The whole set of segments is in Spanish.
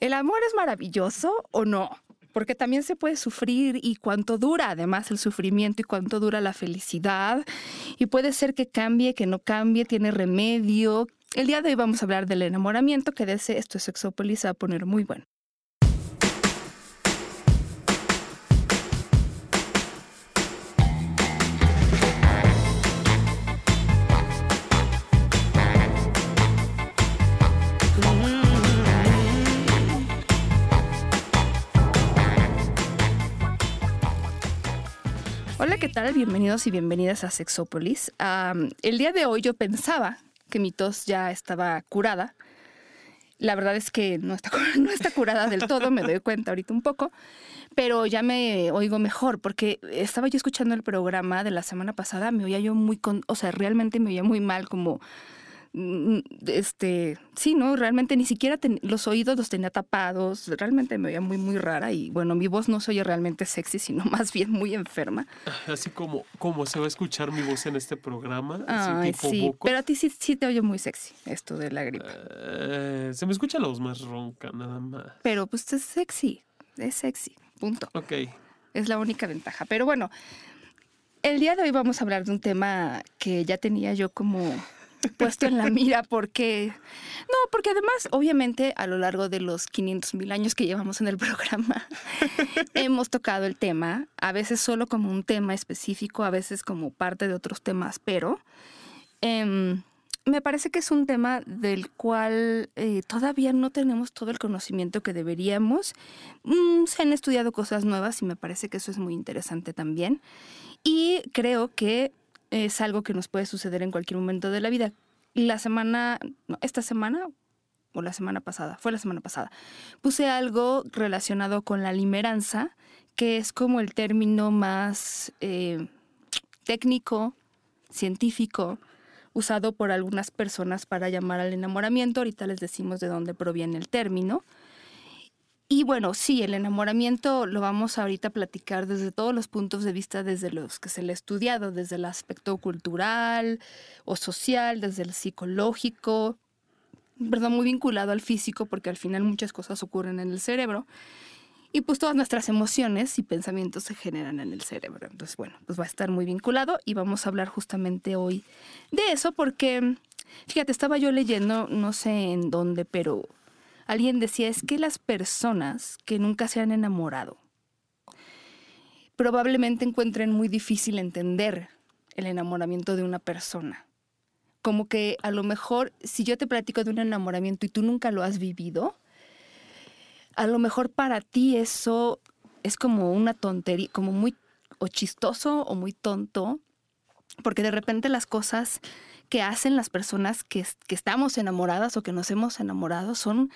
¿El amor es maravilloso o no? Porque también se puede sufrir y cuánto dura además el sufrimiento y cuánto dura la felicidad. Y puede ser que cambie, que no cambie, tiene remedio. El día de hoy vamos a hablar del enamoramiento, que desde esto es Sexópolis a poner muy bueno. Tal? Bienvenidos y bienvenidas a Sexópolis. el día de hoy yo pensaba que mi tos ya estaba curada. La verdad es que no está, no está curada del todo, me doy cuenta ahorita un poco, pero ya me oigo mejor porque estaba yo escuchando el programa de la semana pasada, me oía yo muy, con, o sea, realmente me oía muy mal, como este, sí, ¿no? Realmente ni siquiera los oídos los tenía tapados, realmente me oía muy, muy rara y bueno, mi voz no se oye realmente sexy, sino más bien muy enferma. Así como, como se va a escuchar mi voz en este programa. Ay, sí, pero a ti sí, sí, te oye muy sexy esto de la gripe. Eh, se me escucha la voz más ronca, nada más. Pero pues es sexy, es sexy, punto. Ok. Es la única ventaja. Pero bueno, el día de hoy vamos a hablar de un tema que ya tenía yo como puesto en la mira porque, no, porque además, obviamente, a lo largo de los 500 mil años que llevamos en el programa, hemos tocado el tema, a veces solo como un tema específico, a veces como parte de otros temas, pero em, me parece que es un tema del cual eh, todavía no tenemos todo el conocimiento que deberíamos. Mm, se han estudiado cosas nuevas y me parece que eso es muy interesante también. Y creo que es algo que nos puede suceder en cualquier momento de la vida. La semana, no, esta semana o la semana pasada, fue la semana pasada, puse algo relacionado con la limeranza, que es como el término más eh, técnico, científico, usado por algunas personas para llamar al enamoramiento. Ahorita les decimos de dónde proviene el término. Y bueno, sí, el enamoramiento lo vamos ahorita a platicar desde todos los puntos de vista, desde los que se le ha estudiado, desde el aspecto cultural o social, desde el psicológico, ¿verdad? Muy vinculado al físico, porque al final muchas cosas ocurren en el cerebro. Y pues todas nuestras emociones y pensamientos se generan en el cerebro. Entonces, bueno, pues va a estar muy vinculado y vamos a hablar justamente hoy de eso porque, fíjate, estaba yo leyendo, no sé en dónde, pero Alguien decía, es que las personas que nunca se han enamorado probablemente encuentren muy difícil entender el enamoramiento de una persona. Como que a lo mejor si yo te platico de un enamoramiento y tú nunca lo has vivido, a lo mejor para ti eso es como una tontería, como muy o chistoso o muy tonto, porque de repente las cosas que hacen las personas que, que estamos enamoradas o que nos hemos enamorado son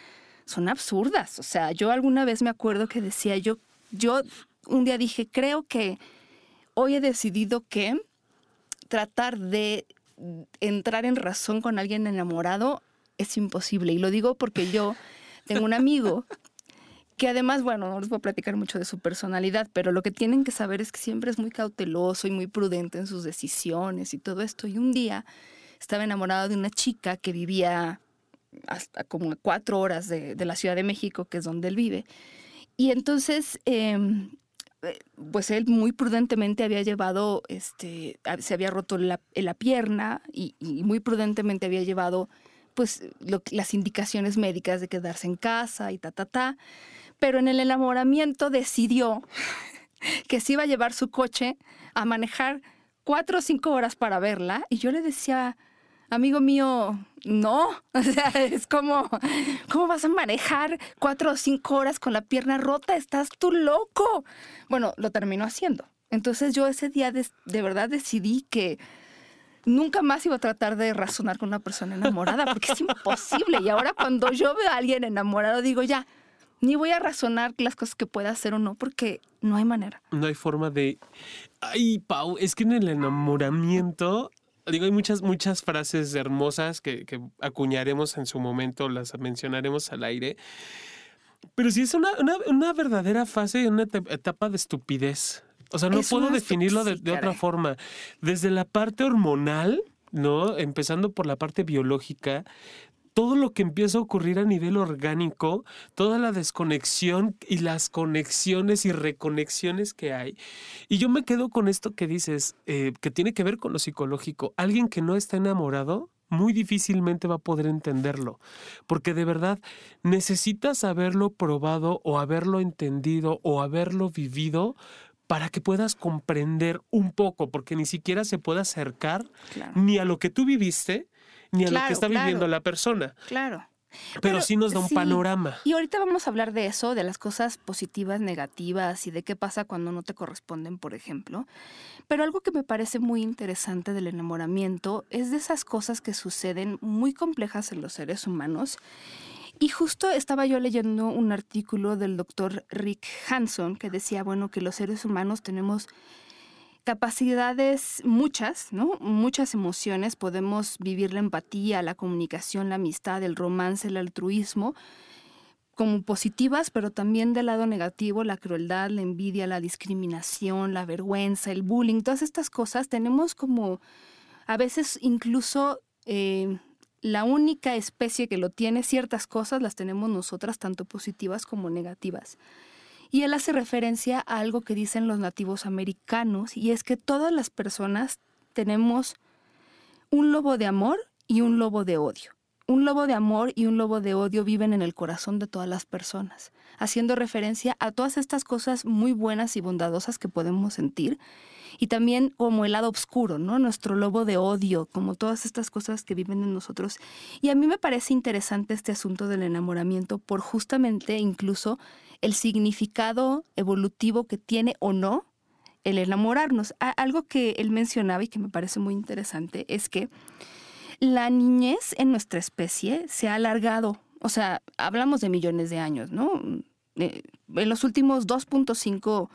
son absurdas. O sea, yo alguna vez me acuerdo que decía, yo, yo un día dije, creo que hoy he decidido que tratar de entrar en razón con alguien enamorado es imposible. Y lo digo porque yo tengo un amigo que además, bueno, no les voy a platicar mucho de su personalidad, pero lo que tienen que saber es que siempre es muy cauteloso y muy prudente en sus decisiones y todo esto. Y un día estaba enamorado de una chica que vivía hasta como cuatro horas de, la Ciudad de México, que es donde él vive. Y entonces, em, eh, pues él muy prudentemente había llevado, este, se había roto la, la pierna y, muy prudentemente había llevado pues las indicaciones médicas de quedarse en casa y ta, ta, ta. Pero en el enamoramiento decidió que se iba a llevar su coche a manejar cuatro o cinco horas para verla. Y yo le decía, amigo mío, no. O sea, es como, ¿cómo vas a manejar cuatro o cinco horas con la pierna rota? Estás tú loco. Bueno, lo terminó haciendo. Entonces yo ese día de, verdad decidí que nunca más iba a tratar de razonar con una persona enamorada, porque es imposible. Y ahora cuando yo veo a alguien enamorado, digo, ya, ni voy a razonar las cosas que pueda hacer o no, porque no hay manera. No hay forma de... Ay, Pau, es que en el enamoramiento digo, hay muchas, muchas frases hermosas que, acuñaremos en su momento, las mencionaremos al aire. Pero sí es una, una, verdadera fase, una etapa de estupidez. O sea, no puedo definirlo de, otra forma. Desde la parte hormonal, ¿no? Empezando por la parte biológica, todo lo que empieza a ocurrir a nivel orgánico, toda la desconexión y las conexiones y reconexiones que hay. Y yo me quedo con esto que dices, eh, que tiene que ver con lo psicológico. Alguien que no está enamorado muy difícilmente va a poder entenderlo, porque de verdad necesitas haberlo probado o haberlo entendido o haberlo vivido para que puedas comprender un poco, porque ni siquiera se puede acercar ni a lo que tú viviste, ni a lo que está viviendo la persona. Claro. Pero, sí nos da un panorama. Y ahorita vamos a hablar de eso, de las cosas positivas, negativas y de qué pasa cuando no te corresponden, por ejemplo. Pero algo que me parece muy interesante del enamoramiento es de esas cosas que suceden muy complejas en los seres humanos. Y justo estaba yo leyendo un artículo del doctor Rick Hanson que decía, bueno, que los seres humanos tenemos capacidades muchas, ¿no? Muchas emociones. Podemos vivir la empatía, la comunicación, la amistad, el romance, el altruismo como positivas, pero también del lado negativo, la crueldad, la envidia, la discriminación, la vergüenza, el bullying, todas estas cosas tenemos como a veces incluso eh, la única especie que lo tiene, ciertas cosas las tenemos nosotras, tanto positivas como negativas. Y él hace referencia a algo que dicen los nativos americanos, y es que todas las personas tenemos un lobo de amor y un lobo de odio. Un lobo de amor y un lobo de odio viven en el corazón de todas las personas, haciendo referencia a todas estas cosas muy buenas y bondadosas que podemos sentir y también como el lado oscuro, ¿no? Nuestro lobo de odio, como todas estas cosas que viven en nosotros. Y a mí me parece interesante este asunto del enamoramiento por justamente incluso el significado evolutivo que tiene o no el enamorarnos. Algo que él mencionaba y que me parece muy interesante es que la niñez en nuestra especie se ha alargado, o sea, hablamos de millones de años, ¿no? Eh, en los últimos 2.5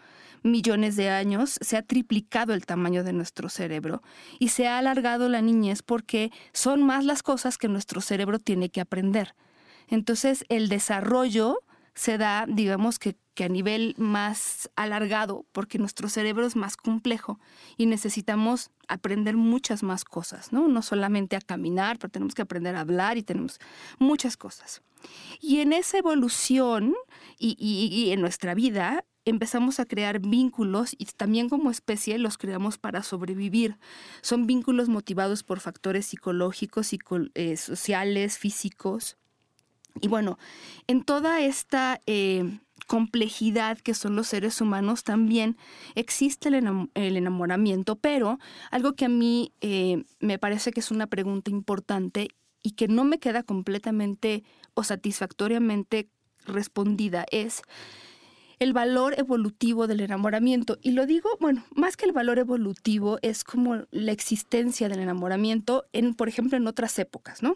millones de años se ha triplicado el tamaño de nuestro cerebro y se ha alargado la niñez porque son más las cosas que nuestro cerebro tiene que aprender. Entonces el desarrollo se da, digamos que, a nivel más alargado, porque nuestro cerebro es más complejo y necesitamos aprender muchas más cosas, ¿no? No solamente a caminar, pero tenemos que aprender a hablar y tenemos muchas cosas. Y en esa evolución y, y en nuestra vida empezamos a crear vínculos y también como especie los creamos para sobrevivir. Son vínculos motivados por factores psicológicos, eh, sociales, físicos. Y bueno, en toda esta eh, complejidad que son los seres humanos también existe el, enamoramiento, pero algo que a mí eh, me parece que es una pregunta importante y que no me queda completamente o satisfactoriamente respondida es el valor evolutivo del enamoramiento. Y lo digo, bueno, más que el valor evolutivo es como la existencia del enamoramiento en, por ejemplo, en otras épocas, ¿no?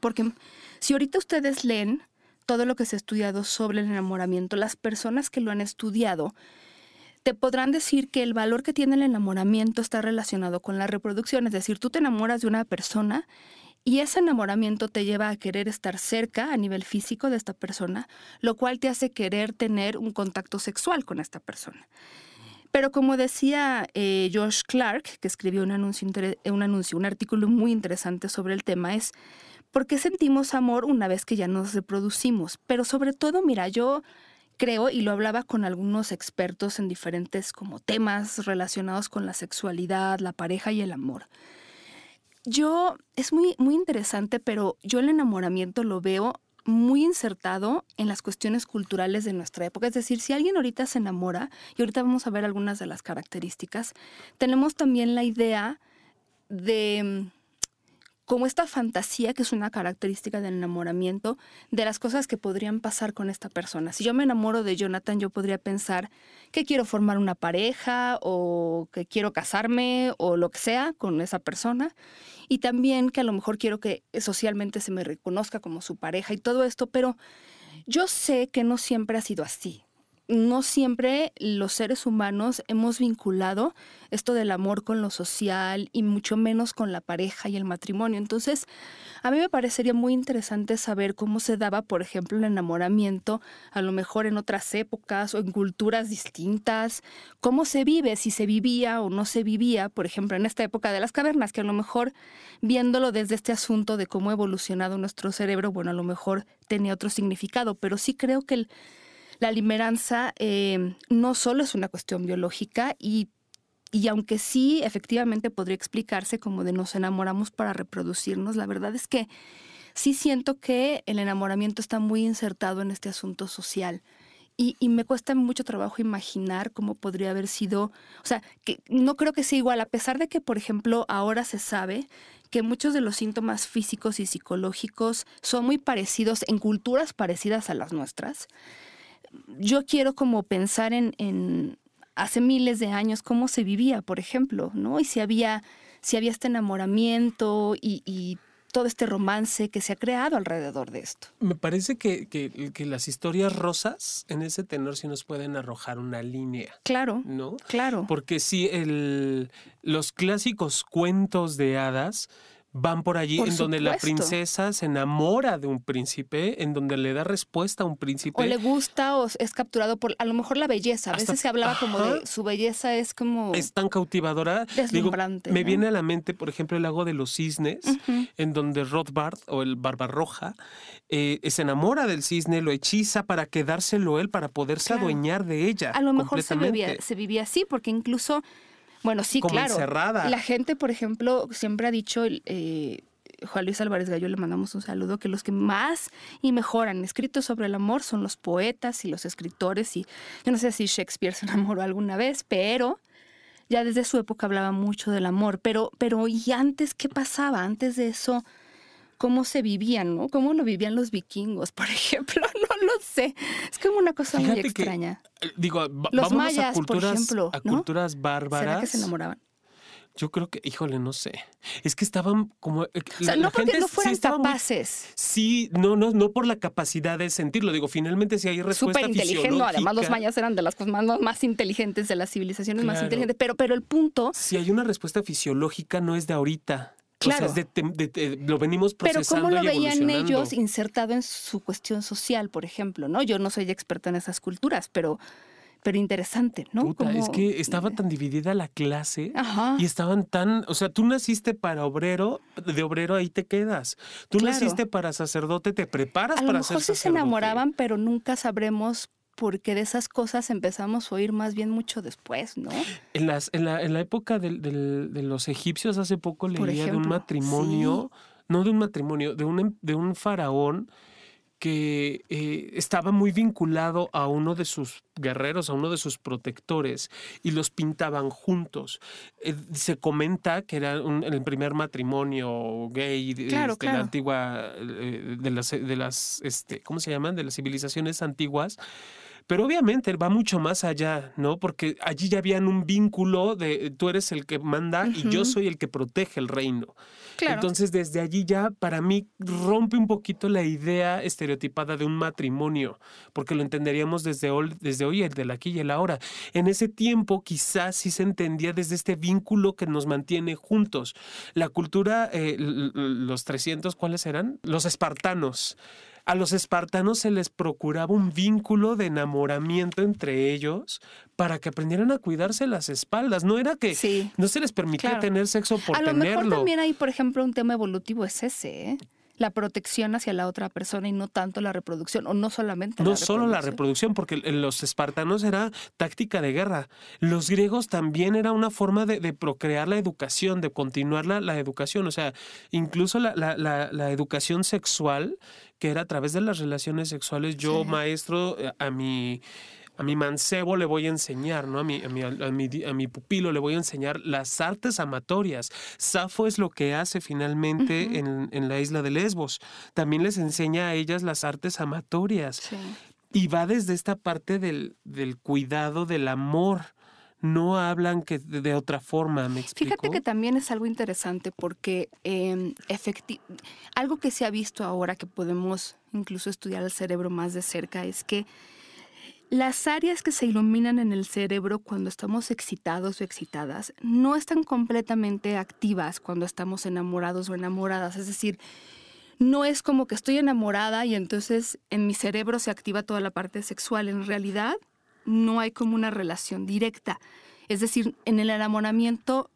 Porque si ahorita ustedes leen todo lo que se ha estudiado sobre el enamoramiento, las personas que lo han estudiado, te podrán decir que el valor que tiene el enamoramiento está relacionado con la reproducción, es decir, tú te enamoras de una persona y ese enamoramiento te lleva a querer estar cerca a nivel físico de esta persona, lo cual te hace querer tener un contacto sexual con esta persona. Pero como decía eh, Josh Clark, que escribió un anuncio, un anuncio, un artículo muy interesante sobre el tema, es ¿por qué sentimos amor una vez que ya nos reproducimos? Pero sobre todo, mira, yo creo, y lo hablaba con algunos expertos en diferentes como temas relacionados con la sexualidad, la pareja y el amor. Yo, es muy, muy interesante, pero yo el enamoramiento lo veo muy insertado en las cuestiones culturales de nuestra época. Es decir, si alguien ahorita se enamora, y ahorita vamos a ver algunas de las características, tenemos también la idea de como esta fantasía que es una característica del enamoramiento de las cosas que podrían pasar con esta persona. Si yo me enamoro de Jonathan, yo podría pensar que quiero formar una pareja o que quiero casarme o lo que sea con esa persona y también que a lo mejor quiero que socialmente se me reconozca como su pareja y todo esto, pero yo sé que no siempre ha sido así. No siempre los seres humanos hemos vinculado esto del amor con lo social y mucho menos con la pareja y el matrimonio. Entonces, a mí me parecería muy interesante saber cómo se daba, por ejemplo, el enamoramiento, a lo mejor en otras épocas o en culturas distintas, cómo se vive, si se vivía o no se vivía, por ejemplo, en esta época de las cavernas, que a lo mejor viéndolo desde este asunto de cómo ha evolucionado nuestro cerebro, bueno, a lo mejor tenía otro significado, pero sí creo que el la limeranza eh, no solo es una cuestión biológica y, y aunque sí efectivamente podría explicarse como de nos enamoramos para reproducirnos, la verdad es que sí siento que el enamoramiento está muy insertado en este asunto social. Y, y, me cuesta mucho trabajo imaginar cómo podría haber sido, o sea, que no creo que sea igual, a pesar de que, por ejemplo, ahora se sabe que muchos de los síntomas físicos y psicológicos son muy parecidos en culturas parecidas a las nuestras yo quiero como pensar en, hace miles de años cómo se vivía, por ejemplo, ¿no? Y si había, si había este enamoramiento y, todo este romance que se ha creado alrededor de esto. Me parece que, que, las historias rosas en ese tenor sí nos pueden arrojar una línea. Claro. ¿No? Claro. Porque si el, los clásicos cuentos de hadas van por allí en donde la princesa se enamora de un príncipe, en donde le da respuesta a un príncipe. O le gusta o es capturado por a lo mejor la belleza. A veces se hablaba como de su belleza es como... Es tan cautivadora. Deslumbrante. me viene a la mente, por ejemplo, el lago de los cisnes, en donde Rothbard o el Barbarroja eh, se enamora del cisne, lo hechiza para quedárselo él, para poderse adueñar de ella. A lo mejor se vivía, se vivía así, porque incluso bueno, sí, claro. La gente, por ejemplo, siempre ha dicho, eh, Juan Luis Álvarez Gallo le mandamos un saludo, que los que más y mejor han escrito sobre el amor son los poetas y los escritores. Y yo no sé si Shakespeare se enamoró alguna vez, pero ya desde su época hablaba mucho del amor. Pero, pero ¿y antes qué pasaba? Antes de eso cómo se vivían, ¿no? Cómo lo vivían los vikingos, por ejemplo, no lo sé. Es como una cosa muy extraña. Eh, digo, los mayas, a culturas, por ejemplo, a culturas bárbaras. ¿Será que se enamoraban? Yo creo que, híjole, no sé. Es que estaban como. Eh, o sea, no porque no fueran capaces. sí, no, no, no por la capacidad de sentirlo. Digo, finalmente si hay respuesta Súper inteligente. Además, los mayas eran de las cosas más, más inteligentes de las civilizaciones más inteligentes. Pero, pero el punto. Si hay una respuesta fisiológica, no es de ahorita. Claro. O sea, lo venimos procesando Pero ¿cómo lo veían ellos insertado en su cuestión social, por ejemplo? ¿no? Yo no soy experta en esas culturas, pero pero interesante, ¿no? es que estaba tan dividida la clase y estaban tan, o sea, tú naciste para obrero, de obrero ahí te quedas. Tú naciste para sacerdote, te preparas para ser sacerdote. A lo mejor sí se enamoraban, pero nunca sabremos porque de esas cosas empezamos a oír más bien mucho después, ¿no? En, las, en, la, en la época de, los egipcios, hace poco leía de un matrimonio, no de un matrimonio, de un, de un faraón que eh, estaba muy vinculado a uno de sus guerreros, a uno de sus protectores, y los pintaban juntos. Eh, se comenta que era el primer matrimonio gay de, este, la antigua, eh, de las, de las este, ¿cómo se llaman? De las civilizaciones antiguas pero obviamente va mucho más allá, ¿no? Porque allí ya habían un vínculo de tú eres el que manda y yo soy el que protege el reino. Entonces, desde allí ya para mí rompe un poquito la idea estereotipada de un matrimonio, porque lo entenderíamos desde hoy, desde hoy, el del aquí y el ahora. En ese tiempo quizás sí se entendía desde este vínculo que nos mantiene juntos. La cultura, eh, los 300, ¿cuáles eran? Los espartanos a los espartanos se les procuraba un vínculo de enamoramiento entre ellos para que aprendieran a cuidarse las espaldas. No era que no se les permitía tener sexo por tenerlo. A lo mejor también hay, por ejemplo, un tema evolutivo es ese, ¿eh? La protección hacia la otra persona y no tanto la reproducción, o no solamente no la solo la reproducción, porque los espartanos era táctica de guerra. Los griegos también era una forma de, procrear la educación, de continuar la, la educación. O sea, incluso la, la, educación sexual, que era a través de las relaciones sexuales, yo, maestro, eh, a mi a mi mancebo le voy a enseñar, ¿no? A mi, a mi, a mi, pupilo le voy a enseñar las artes amatorias. Safo es lo que hace finalmente en, en, la isla de Lesbos. También les enseña a ellas las artes amatorias. Y va desde esta parte del, del cuidado, del amor no hablan que de otra forma, ¿me explico? Fíjate que también es algo interesante porque eh, algo que se ha visto ahora que podemos incluso estudiar el cerebro más de cerca es que las áreas que se iluminan en el cerebro cuando estamos excitados o excitadas no están completamente activas cuando estamos enamorados o enamoradas. Es decir, no es como que estoy enamorada y entonces en mi cerebro se activa toda la parte sexual. En realidad no hay como una relación directa. Es decir, en el enamoramiento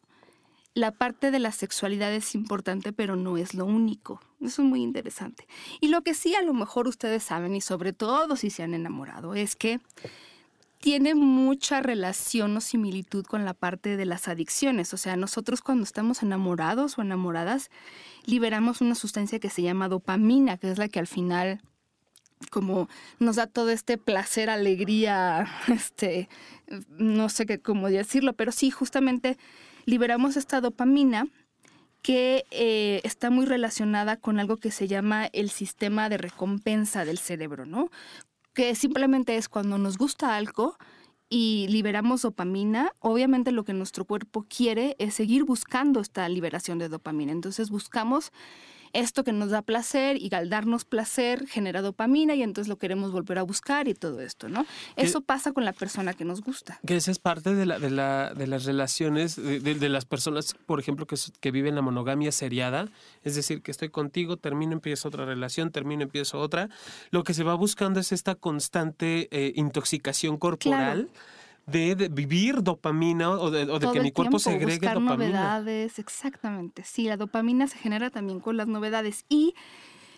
la parte de la sexualidad es importante, pero no es lo único. Eso es muy interesante. Y lo que sí a lo mejor ustedes saben, y sobre todo si se han enamorado, es que tiene mucha relación o similitud con la parte de las adicciones. O sea, nosotros cuando estamos enamorados o enamoradas, liberamos una sustancia que se llama dopamina, que es la que al final como nos da todo este placer, alegría, este, no sé qué cómo decirlo, pero sí, justamente liberamos esta dopamina que eh, está muy relacionada con algo que se llama el sistema de recompensa del cerebro, ¿no? Que simplemente es cuando nos gusta algo y liberamos dopamina, obviamente lo que nuestro cuerpo quiere es seguir buscando esta liberación de dopamina. Entonces buscamos esto que nos da placer y al darnos placer genera dopamina y entonces lo queremos volver a buscar y todo esto, ¿no? Eso pasa con la persona que nos gusta. Que esa es parte de, la, de, la, de las relaciones de, de, las personas, por ejemplo, que, que viven la monogamia seriada, es decir, que estoy contigo, termino, empiezo otra relación, termino, empiezo otra. Lo que se va buscando es esta constante eh, intoxicación corporal. Claro de, vivir dopamina o de, que mi cuerpo segregue buscar dopamina. novedades, exactamente. Sí, la dopamina se genera también con las novedades y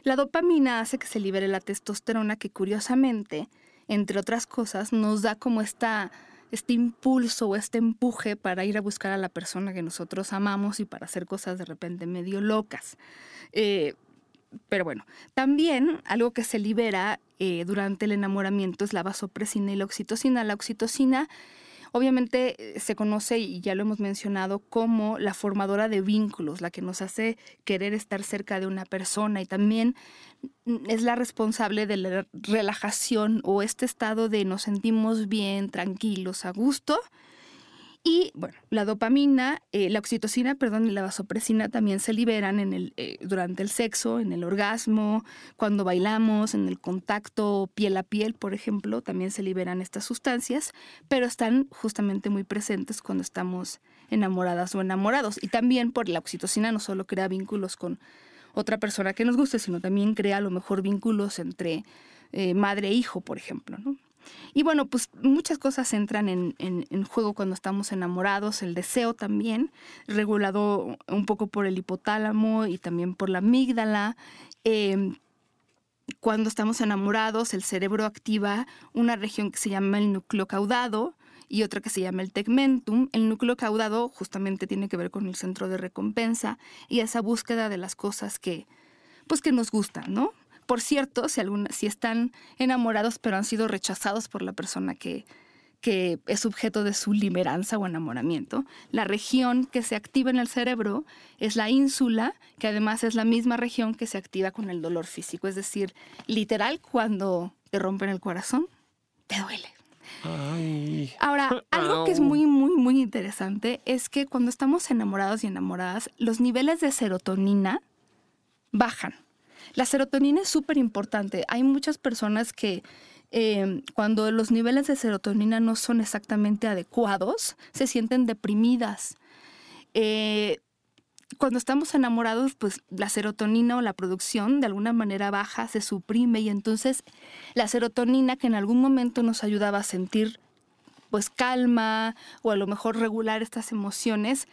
la dopamina hace que se libere la testosterona que curiosamente, entre otras cosas, nos da como esta este impulso o este empuje para ir a buscar a la persona que nosotros amamos y para hacer cosas de repente medio locas. Eh, pero bueno, también algo que se libera eh, durante el enamoramiento es la vasopresina y la oxitocina. La oxitocina obviamente eh, se conoce y ya lo hemos mencionado como la formadora de vínculos, la que nos hace querer estar cerca de una persona y también mm, es la responsable de la relajación o este estado de nos sentimos bien, tranquilos, a gusto y bueno, la dopamina, eh, la oxitocina, perdón, y la vasopresina también se liberan en el, eh, durante el sexo, en el orgasmo, cuando bailamos, en el contacto piel a piel, por ejemplo, también se liberan estas sustancias, pero están justamente muy presentes cuando estamos enamoradas o enamorados. Y también por la oxitocina no solo crea vínculos con otra persona que nos guste, sino también crea a lo mejor vínculos entre eh, madre e hijo, por ejemplo, ¿no? Y bueno, pues muchas cosas entran en, juego cuando estamos enamorados, el deseo también, regulado un poco por el hipotálamo y también por la amígdala. Em, cuando estamos enamorados, el cerebro activa una región que se llama el núcleo caudado y otra que se llama el tegmentum. El núcleo caudado justamente tiene que ver con el centro de recompensa y esa búsqueda de las cosas que, pues que nos gustan, ¿no? Por cierto, si, si están enamorados pero han sido rechazados por la persona que, que es objeto de su limeranza o enamoramiento. La región que se activa en el cerebro es la ínsula, que además es la misma región que se activa con el dolor físico. Es decir, literal, cuando te rompen el corazón, te duele. Ahora, algo que es muy, muy, muy interesante es que cuando estamos enamorados y enamoradas, los niveles de serotonina bajan. La serotonina es súper importante. Hay muchas personas que eh, cuando los niveles de serotonina no son exactamente adecuados, se sienten deprimidas. Eh, cuando estamos enamorados, pues la serotonina o la producción de alguna manera baja, se suprime y entonces la serotonina que en algún momento nos ayudaba a sentir pues calma o a lo mejor regular estas emociones,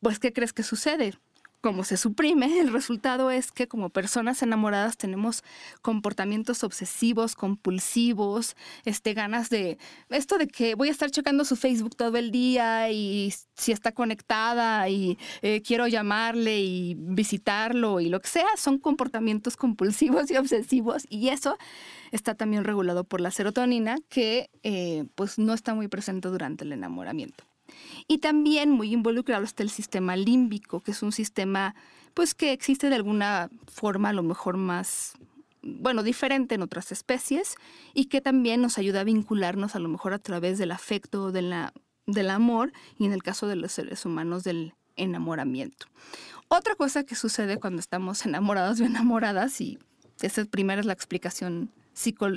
pues ¿qué crees que sucede? Como se suprime, el resultado es que como personas enamoradas tenemos comportamientos obsesivos, compulsivos, este, ganas de esto de que voy a estar checando su Facebook todo el día y si está conectada y eh, quiero llamarle y visitarlo y lo que sea, son comportamientos compulsivos y obsesivos y eso está también regulado por la serotonina que eh, pues no está muy presente durante el enamoramiento. Y también muy involucrado está el sistema límbico, que es un sistema pues que existe de alguna forma a lo mejor más bueno, diferente en otras especies y que también nos ayuda a vincularnos a lo mejor a través del afecto, de la, del amor y en el caso de los seres humanos del enamoramiento. Otra cosa que sucede cuando estamos enamorados o enamoradas, y esa primera es la explicación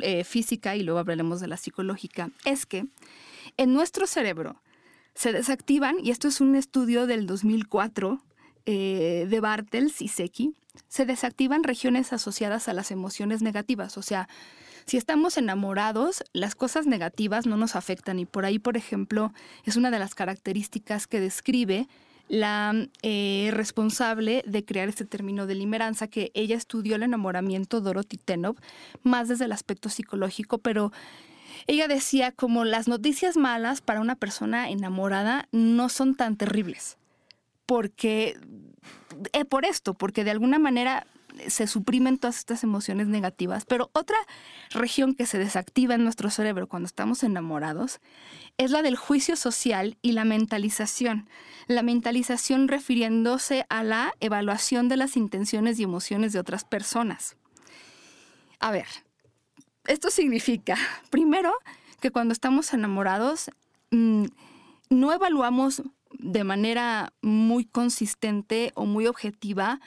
eh, física y luego hablaremos de la psicológica, es que en nuestro cerebro se desactivan, y esto es un estudio del 2004 eh, de Bartels y Seki, se desactivan regiones asociadas a las emociones negativas, o sea, si estamos enamorados, las cosas negativas no nos afectan. Y por ahí, por ejemplo, es una de las características que describe la eh, responsable de crear este término de limeranza, que ella estudió el enamoramiento Dorothy Tenov, más desde el aspecto psicológico, pero ella decía como las noticias malas para una persona enamorada no son tan terribles, porque, eh, por esto, porque de alguna manera se suprimen todas estas emociones negativas, pero otra región que se desactiva en nuestro cerebro cuando estamos enamorados es la del juicio social y la mentalización. La mentalización refiriéndose a la evaluación de las intenciones y emociones de otras personas. A ver, esto significa, primero, que cuando estamos enamorados, mm, no evaluamos de manera muy consistente o muy objetiva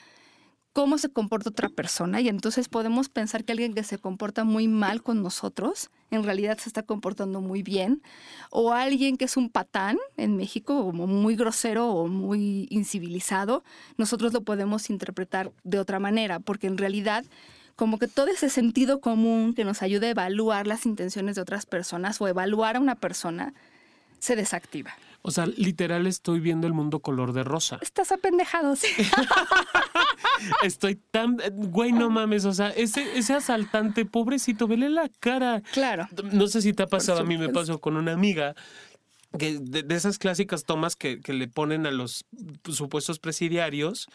cómo se comporta otra persona y entonces podemos pensar que alguien que se comporta muy mal con nosotros en realidad se está comportando muy bien o alguien que es un patán en México como muy grosero o muy incivilizado, nosotros lo podemos interpretar de otra manera porque en realidad como que todo ese sentido común que nos ayuda a evaluar las intenciones de otras personas o evaluar a una persona se desactiva. O sea, literal estoy viendo el mundo color de rosa. Estás apendejado, sí. estoy tan. Güey, no mames. O sea, ese, ese asaltante, pobrecito, vele la cara. Claro. No sé si te ha pasado, a mí me pasó con una amiga. Que de, esas clásicas tomas que, que le ponen a los supuestos presidiarios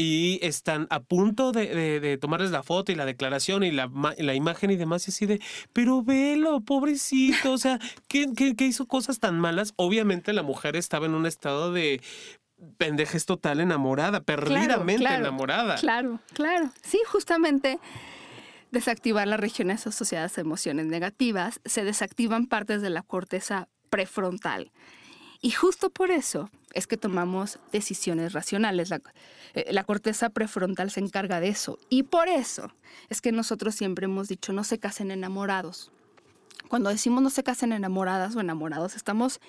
y están a punto de, tomarles la foto y la declaración y la, la, imagen y demás, y así de, pero velo, pobrecito, o sea, ¿qué, hizo cosas tan malas? Obviamente la mujer estaba en un estado de pendejes total enamorada, perdidamente enamorada. Claro, claro. Sí, justamente desactivar las regiones asociadas a emociones negativas, se desactivan partes de la corteza prefrontal. Y justo por eso es que tomamos decisiones racionales. Eh, la, corteza prefrontal se encarga de eso. Y por eso es que nosotros siempre hemos dicho no se casen enamorados. Cuando decimos no se casen enamoradas o enamorados, estamos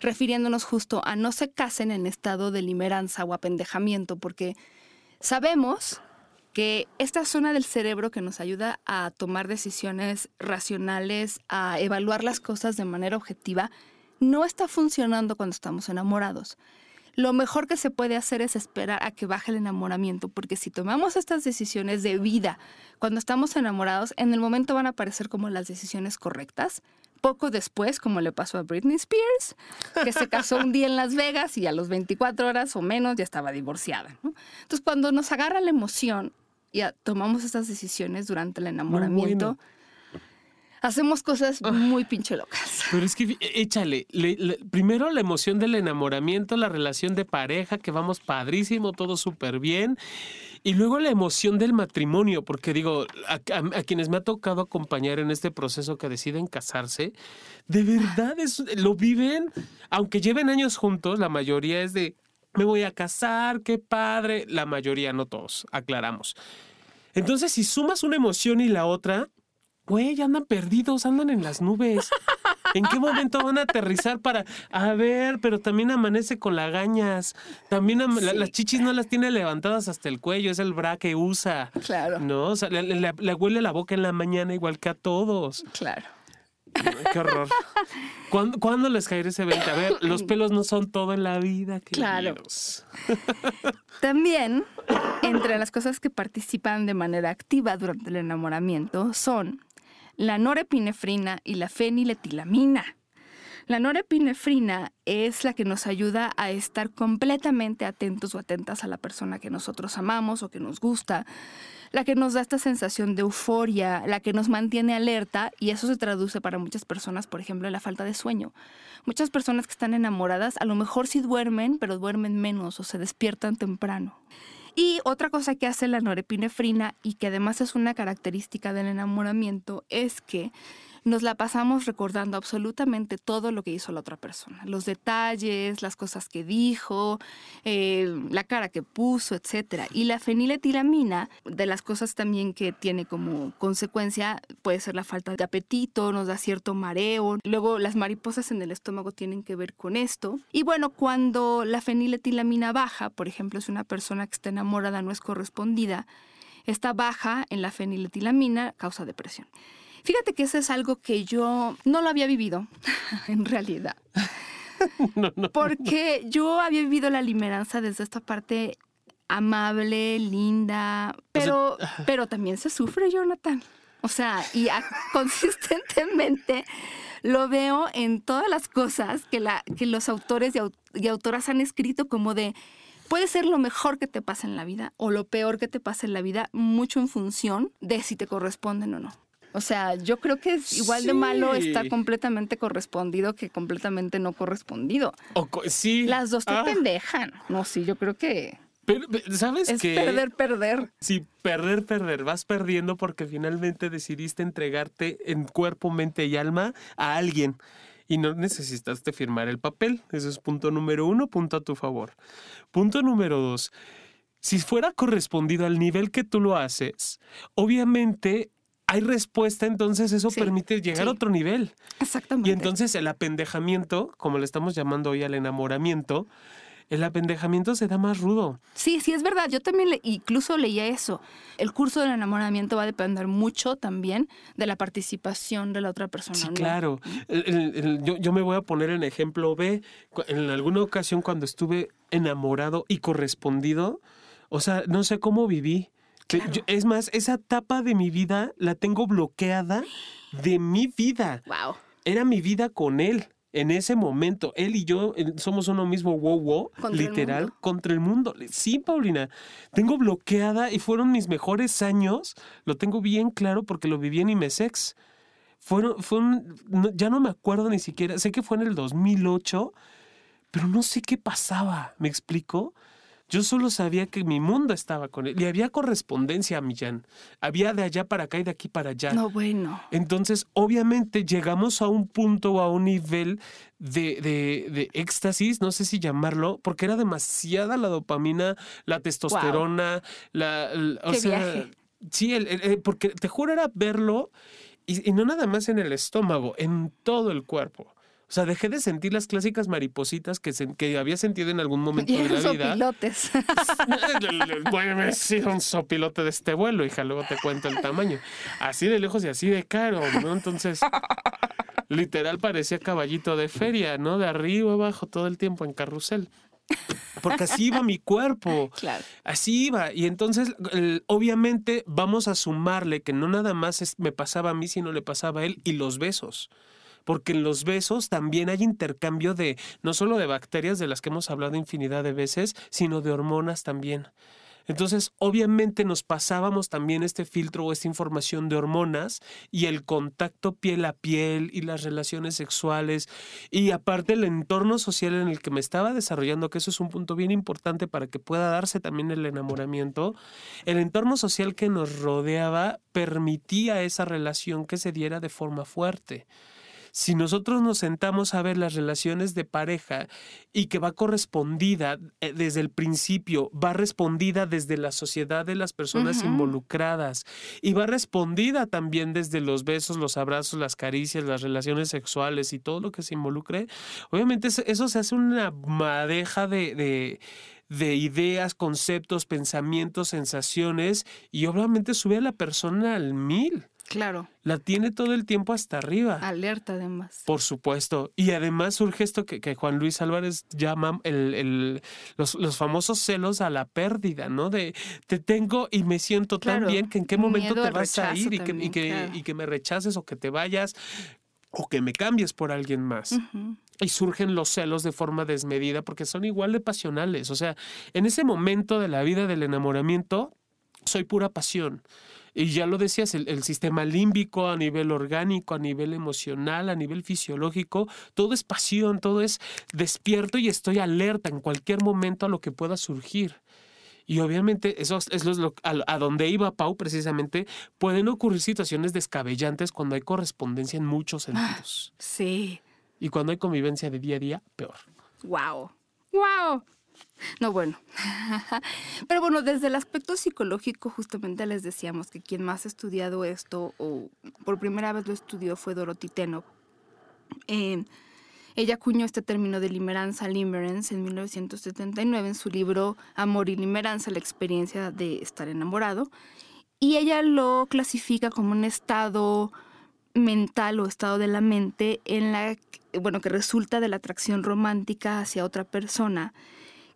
refiriéndonos justo a no se casen en estado de limeranza o apendejamiento, porque sabemos que esta zona del cerebro que nos ayuda a tomar decisiones racionales, a evaluar las cosas de manera objetiva, no está funcionando cuando estamos enamorados. Lo mejor que se puede hacer es esperar a que baje el enamoramiento, porque si tomamos estas decisiones de vida cuando estamos enamorados, en el momento van a parecer como las decisiones correctas. Poco después, como le pasó a Britney Spears, que se casó un día en Las Vegas y a los 24 horas o menos ya estaba divorciada. Entonces, cuando nos agarra la emoción y tomamos estas decisiones durante el enamoramiento, hacemos cosas muy pinche locas. Pero es que échale, primero la emoción del enamoramiento, la relación de pareja, que vamos padrísimo, todo súper bien. Y luego la emoción del matrimonio, porque digo, a, quienes me ha tocado acompañar en este proceso que deciden casarse, de verdad es, lo viven, aunque lleven años juntos, la mayoría es de, me voy a casar, qué padre, la mayoría, no todos, aclaramos. Entonces, si sumas una emoción y la otra, güey, andan perdidos, andan en las nubes. ¿En qué momento van a aterrizar para, a ver, pero también amanece con lagañas? También las chichis no las tiene levantadas hasta el cuello, es el bra que usa. Claro. ¿No? O sea, le, huele la boca en la mañana igual que a todos. Claro. qué horror. ¿Cuándo, les caerá ese 20? A ver, los pelos no son todo en la vida. Claro. También, entre las cosas que participan de manera activa durante el enamoramiento son la norepinefrina y la feniletilamina. La norepinefrina es la que nos ayuda a estar completamente atentos o atentas a la persona que nosotros amamos o que nos gusta, la que nos da esta sensación de euforia, la que nos mantiene alerta y eso se traduce para muchas personas, por ejemplo, en la falta de sueño. Muchas personas que están enamoradas a lo mejor sí duermen, pero duermen menos o se despiertan temprano. Y otra cosa que hace la norepinefrina y que además es una característica del enamoramiento es que nos la pasamos recordando absolutamente todo lo que hizo la otra persona, los detalles, las cosas que dijo, eh, la cara que puso, etc. Y la feniletilamina, de las cosas también que tiene como consecuencia, puede ser la falta de apetito, nos da cierto mareo. Luego las mariposas en el estómago tienen que ver con esto. Y bueno, cuando la feniletilamina baja, por ejemplo, es una persona que está enamorada, no es correspondida, esta baja en la feniletilamina causa depresión. Fíjate que eso es algo que yo no lo había vivido, en realidad. Porque yo había vivido la limeranza desde esta parte amable, linda, pero, pero también se sufre, Jonathan. O sea, y consistentemente lo veo en todas las cosas que, la, que los autores y autoras han escrito como de puede ser lo mejor que te pasa en la vida o lo peor que te pasa en la vida, mucho en función de si te corresponden o no. O sea, yo creo que es igual de malo está completamente correspondido que completamente no correspondido. sí. Las dos te ah. pendejan. No, sí, yo creo que. Pero, ¿sabes es qué? perder, perder. Sí, perder, perder. Vas perdiendo porque finalmente decidiste entregarte en cuerpo, mente y alma a alguien y no necesitaste firmar el papel. Ese es punto número uno, punto a tu favor. Punto número dos, si fuera correspondido al nivel que tú lo haces, obviamente hay respuesta, entonces eso permite llegar a otro nivel. Exactamente. Y entonces el apendejamiento, como le estamos llamando hoy al enamoramiento, el apendejamiento se da más rudo. Sí, sí, es verdad. Yo también incluso leía eso. El curso del enamoramiento va a depender mucho también de la participación de la otra persona. Sí, claro. yo, yo, me voy a poner en ejemplo B. En alguna ocasión cuando estuve enamorado y correspondido, o sea, no sé cómo viví. Es más, esa etapa de mi vida la tengo bloqueada de mi vida. Wow. Era mi vida con él en ese momento, él y yo somos uno mismo wow wow, literal, contra el mundo. Sí, Paulina, tengo bloqueada y fueron mis mejores años, lo tengo bien claro porque lo viví en Imesex. Fueron, fueron, ya no me acuerdo ni siquiera, sé que fue en el 2008, pero no sé qué pasaba, ¿me explico? Yo solo sabía que mi mundo estaba con él y había correspondencia, Millán. Había de allá para acá y de aquí para allá. No, bueno. Entonces, obviamente, llegamos a un punto o a un nivel de, de, éxtasis, no sé si llamarlo, porque era demasiada la dopamina, la testosterona, la, o sea, sí, porque te juro era verlo y, y no nada más en el estómago, en todo el cuerpo. O sea, dejé de sentir las clásicas maripositas que, que había sentido en algún momento de la vida. sopilotes. bueno, he sido un sopilote de este vuelo, hija, luego te cuento el tamaño. Así de lejos y así de caro, ¿no? Entonces, literal parecía caballito de feria, ¿no? De arriba abajo todo el tiempo en carrusel. Porque así iba mi cuerpo. Claro. Así iba. Y entonces, obviamente, vamos a sumarle que no nada más me pasaba a mí, sino le pasaba a él y los besos porque en los besos también hay intercambio de no solo de bacterias de las que hemos hablado infinidad de veces, sino de hormonas también. Entonces, obviamente nos pasábamos también este filtro o esta información de hormonas y el contacto piel a piel y las relaciones sexuales y aparte el entorno social en el que me estaba desarrollando, que eso es un punto bien importante para que pueda darse también el enamoramiento, el entorno social que nos rodeaba permitía esa relación que se diera de forma fuerte si nosotros nos sentamos a ver las relaciones de pareja y que va correspondida eh, desde el principio, va respondida desde la sociedad de las personas involucradas y va respondida también desde los besos, los abrazos, las caricias, las relaciones sexuales y todo lo que se involucre, obviamente eso se hace una madeja de, de ideas, conceptos, pensamientos, sensaciones y obviamente sube a la persona al mil. Claro. La tiene todo el tiempo hasta arriba. Alerta además. Por supuesto. Y además surge esto que, Juan Luis Álvarez llama el, los, famosos celos a la pérdida, ¿no? De te tengo y me siento tan bien que en qué momento te vas a ir y, que, y, que, me rechaces o que te vayas o que me cambies por alguien más. Y surgen los celos de forma desmedida porque son igual de pasionales. O sea, en ese momento de la vida del enamoramiento, soy pura pasión. Y ya lo decías, el, sistema límbico a nivel orgánico, a nivel emocional, a nivel fisiológico, todo es pasión, todo es despierto y estoy alerta en cualquier momento a lo que pueda surgir. Y obviamente eso es lo, a, a, donde iba Pau precisamente, pueden ocurrir situaciones descabellantes cuando hay correspondencia en muchos Ah, sentidos. Sí. Y cuando hay convivencia de día a día, peor. Wow. Wow. No, bueno. Pero bueno, desde el aspecto psicológico, justamente les decíamos que quien más ha estudiado esto, o por primera vez lo estudió, fue Dorothy Teno. Eh, ella acuñó este término de limeranza, limerence, en 1979 en su libro Amor y Limeranza, la experiencia de estar enamorado. Y ella lo clasifica como un estado mental o estado de la mente en la bueno que resulta de la atracción romántica hacia otra persona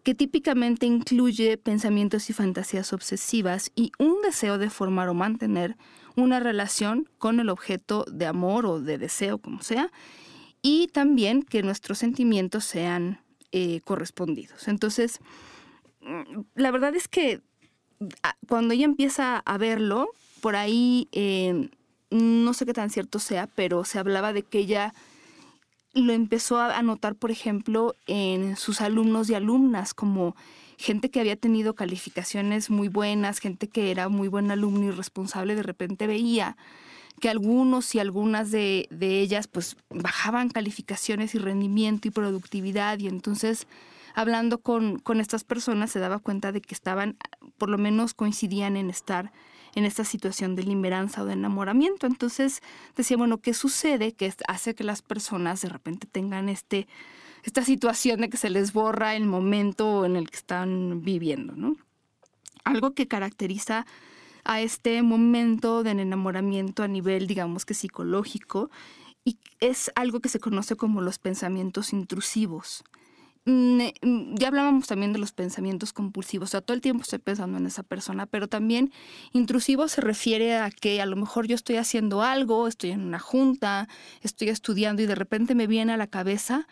que típicamente incluye pensamientos y fantasías obsesivas y un deseo de formar o mantener una relación con el objeto de amor o de deseo como sea y también que nuestros sentimientos sean eh, correspondidos. Entonces la verdad es que cuando ella empieza a verlo por ahí eh, no sé qué tan cierto sea, pero se hablaba de que ella lo empezó a notar, por ejemplo, en sus alumnos y alumnas, como gente que había tenido calificaciones muy buenas, gente que era muy buen alumno y responsable, de repente veía que algunos y algunas de, de ellas pues bajaban calificaciones y rendimiento y productividad y entonces hablando con, con estas personas se daba cuenta de que estaban, por lo menos coincidían en estar en esta situación de limeranza o de enamoramiento. Entonces decía, bueno, ¿qué sucede que hace que las personas de repente tengan este, esta situación de que se les borra el momento en el que están viviendo? ¿no? Algo que caracteriza a este momento del enamoramiento a nivel, digamos que psicológico, y es algo que se conoce como los pensamientos intrusivos ya hablábamos también de los pensamientos compulsivos, o sea, todo el tiempo estoy pensando en esa persona, pero también intrusivo se refiere a que a lo mejor yo estoy haciendo algo, estoy en una junta, estoy estudiando y de repente me viene a la cabeza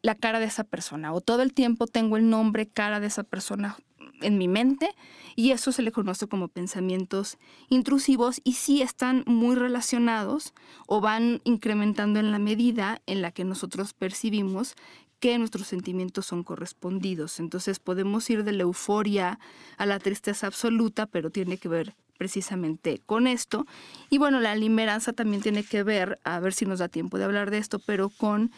la cara de esa persona, o todo el tiempo tengo el nombre, cara de esa persona en mi mente y eso se le conoce como pensamientos intrusivos y sí están muy relacionados o van incrementando en la medida en la que nosotros percibimos que nuestros sentimientos son correspondidos. Entonces podemos ir de la euforia a la tristeza absoluta, pero tiene que ver precisamente con esto. Y bueno, la limeranza también tiene que ver, a ver si nos da tiempo de hablar de esto, pero con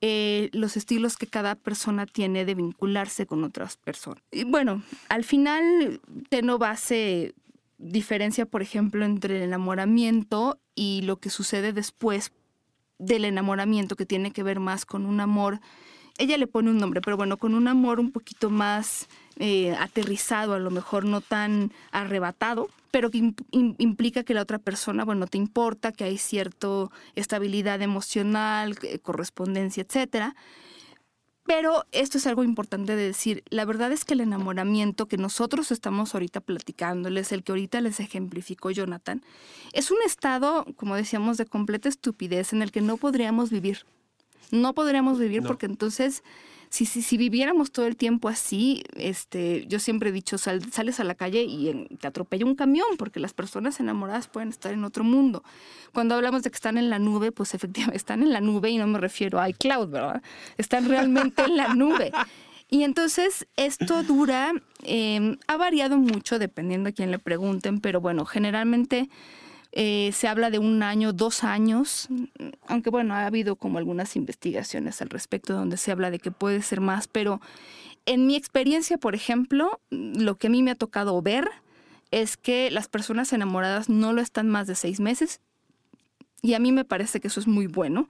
eh, los estilos que cada persona tiene de vincularse con otras personas. Y bueno, al final Teno base diferencia, por ejemplo, entre el enamoramiento y lo que sucede después del enamoramiento, que tiene que ver más con un amor ella le pone un nombre, pero bueno, con un amor un poquito más eh, aterrizado, a lo mejor no tan arrebatado, pero que implica que la otra persona, bueno, te importa, que hay cierta estabilidad emocional, correspondencia, etcétera. Pero esto es algo importante de decir. La verdad es que el enamoramiento que nosotros estamos ahorita platicándoles, el que ahorita les ejemplificó Jonathan, es un estado, como decíamos, de completa estupidez en el que no podríamos vivir. No podríamos vivir no. porque entonces, si, si, si, viviéramos todo el tiempo así, este, yo siempre he dicho, sal, sales a la calle y en, te atropella un camión, porque las personas enamoradas pueden estar en otro mundo. Cuando hablamos de que están en la nube, pues efectivamente están en la nube y no me refiero a iCloud, ¿verdad? Están realmente en la nube. Y entonces esto dura, eh, ha variado mucho dependiendo a quién le pregunten, pero bueno, generalmente eh, se habla de un año, dos años, aunque bueno, ha habido como algunas investigaciones al respecto donde se habla de que puede ser más, pero en mi experiencia, por ejemplo, lo que a mí me ha tocado ver es que las personas enamoradas no lo están más de seis meses y a mí me parece que eso es muy bueno,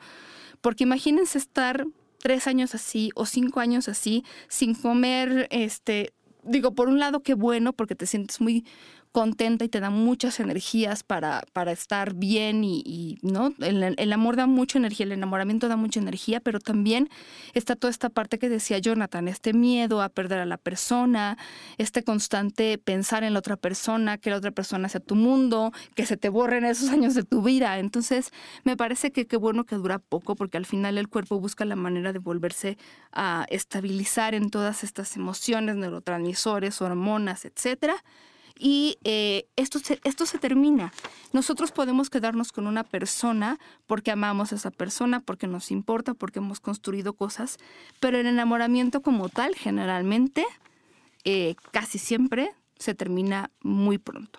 porque imagínense estar tres años así o cinco años así sin comer, este, digo, por un lado qué bueno porque te sientes muy contenta y te da muchas energías para, para estar bien y, ¿no? El, el, amor da mucha energía, el enamoramiento da mucha energía, pero también está toda esta parte que decía Jonathan, este miedo a perder a la persona, este constante pensar en la otra persona, que la otra persona sea tu mundo, que se te borren esos años de tu vida. Entonces, me parece que qué bueno que dura poco, porque al final el cuerpo busca la manera de volverse a estabilizar en todas estas emociones, neurotransmisores, hormonas, etcétera y eh, esto, se, esto se termina. Nosotros podemos quedarnos con una persona porque amamos a esa persona, porque nos importa, porque hemos construido cosas, pero el enamoramiento como tal, generalmente, eh, casi siempre, se termina muy pronto.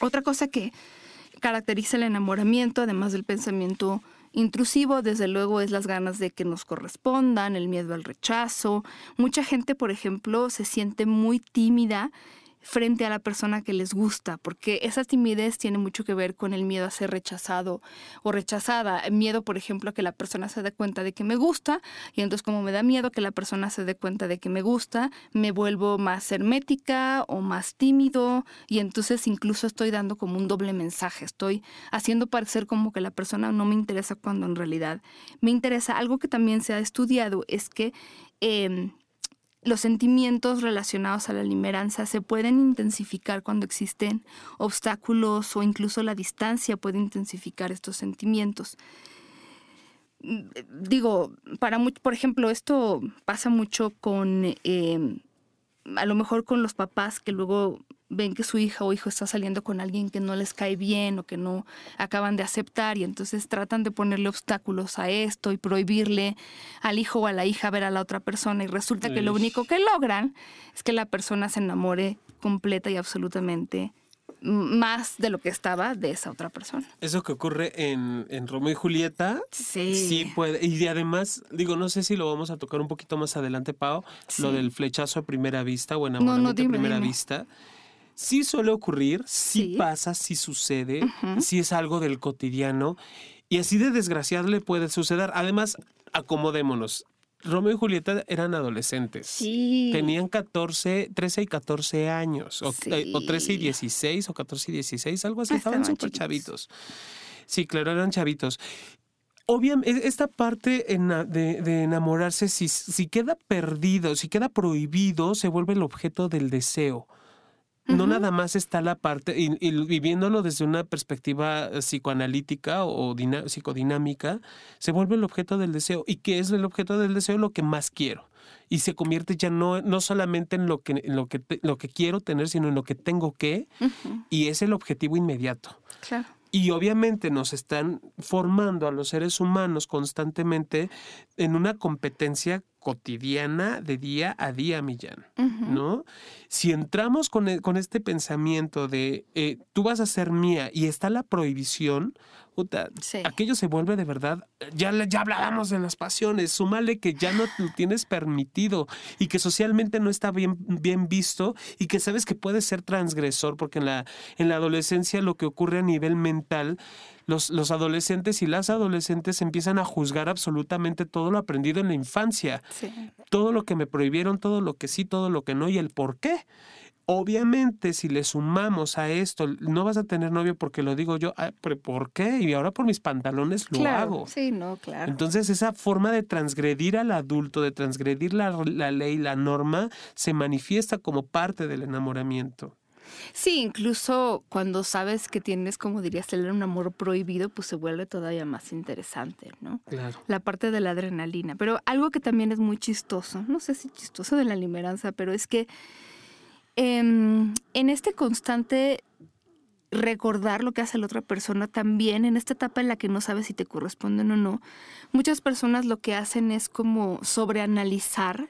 Otra cosa que caracteriza el enamoramiento, además del pensamiento intrusivo, desde luego, es las ganas de que nos correspondan, el miedo al rechazo. Mucha gente, por ejemplo, se siente muy tímida frente a la persona que les gusta, porque esa timidez tiene mucho que ver con el miedo a ser rechazado o rechazada. Miedo, por ejemplo, a que la persona se dé cuenta de que me gusta, y entonces como me da miedo que la persona se dé cuenta de que me gusta, me vuelvo más hermética o más tímido, y entonces incluso estoy dando como un doble mensaje, estoy haciendo parecer como que la persona no me interesa cuando en realidad me interesa. Algo que también se ha estudiado es que... Eh, los sentimientos relacionados a la limeranza se pueden intensificar cuando existen obstáculos o incluso la distancia puede intensificar estos sentimientos. Mm, digo, para por ejemplo, esto pasa mucho con, eh, a lo mejor con los papás que luego ven que su hija o hijo está saliendo con alguien que no les cae bien o que no acaban de aceptar y entonces tratan de ponerle obstáculos a esto y prohibirle al hijo o a la hija ver a la otra persona y resulta que lo único que logran es que la persona se enamore completa y absolutamente más de lo que estaba de esa otra persona. Eso que ocurre en, en Romeo y Julieta. Sí. Sí puede. Y además, digo, no sé si lo vamos a tocar un poquito más adelante, Pau, lo del flechazo a primera vista o enamoramiento a primera vista sí suele ocurrir, sí, pasa, sí sucede, sí es algo del cotidiano y así de desgraciado le puede suceder. Además, acomodémonos. Romeo y Julieta eran adolescentes. Sí. Tenían 14, 13 y 14 años. O, 13 y 16, o 14 y 16, algo así. Estaban súper chavitos. Sí, claro, eran chavitos. Obviamente, esta parte de, de, enamorarse, si, si queda perdido, si queda prohibido, se vuelve el objeto del deseo. No nada más está la parte, y, viviéndolo desde una perspectiva eh, psicoanalítica o psicodinámica, se vuelve el objeto del deseo. ¿Y qué es el objeto del deseo? Lo que más quiero. Y se convierte ya no, no solamente en lo que, en lo, que lo que quiero tener, sino en lo que tengo que, y es el objetivo inmediato. Claro. Y obviamente nos están formando a los seres humanos constantemente en una competencia cotidiana de día a día, Millán, ¿no? Si entramos con, e, con, este pensamiento de eh, tú vas a ser mía y está la prohibición, aquello se vuelve de verdad, ya, ya hablábamos de las pasiones, súmale que ya no lo tienes permitido y que socialmente no está bien, bien visto y que sabes que puede ser transgresor, porque en la, en la adolescencia lo que ocurre a nivel mental los, los, adolescentes y las adolescentes empiezan a juzgar absolutamente todo lo aprendido en la infancia. Todo lo que me prohibieron, todo lo que sí, todo lo que no y el por qué. Obviamente, si le sumamos a esto, no vas a tener novio porque lo digo yo, ¿por qué? Y ahora por mis pantalones lo hago. Sí, no, claro. Entonces, esa forma de transgredir al adulto, de transgredir la, la ley, la norma, se manifiesta como parte del enamoramiento. Sí, incluso cuando sabes que tienes, como dirías, un amor prohibido, pues se vuelve todavía más interesante, ¿no? Claro. La parte de la adrenalina. Pero algo que también es muy chistoso, no sé si chistoso de la limeranza, pero es que Em, en este constante recordar lo que hace la otra persona también, en esta etapa en la que no sabes si te corresponden o no, muchas personas lo que hacen es como sobreanalizar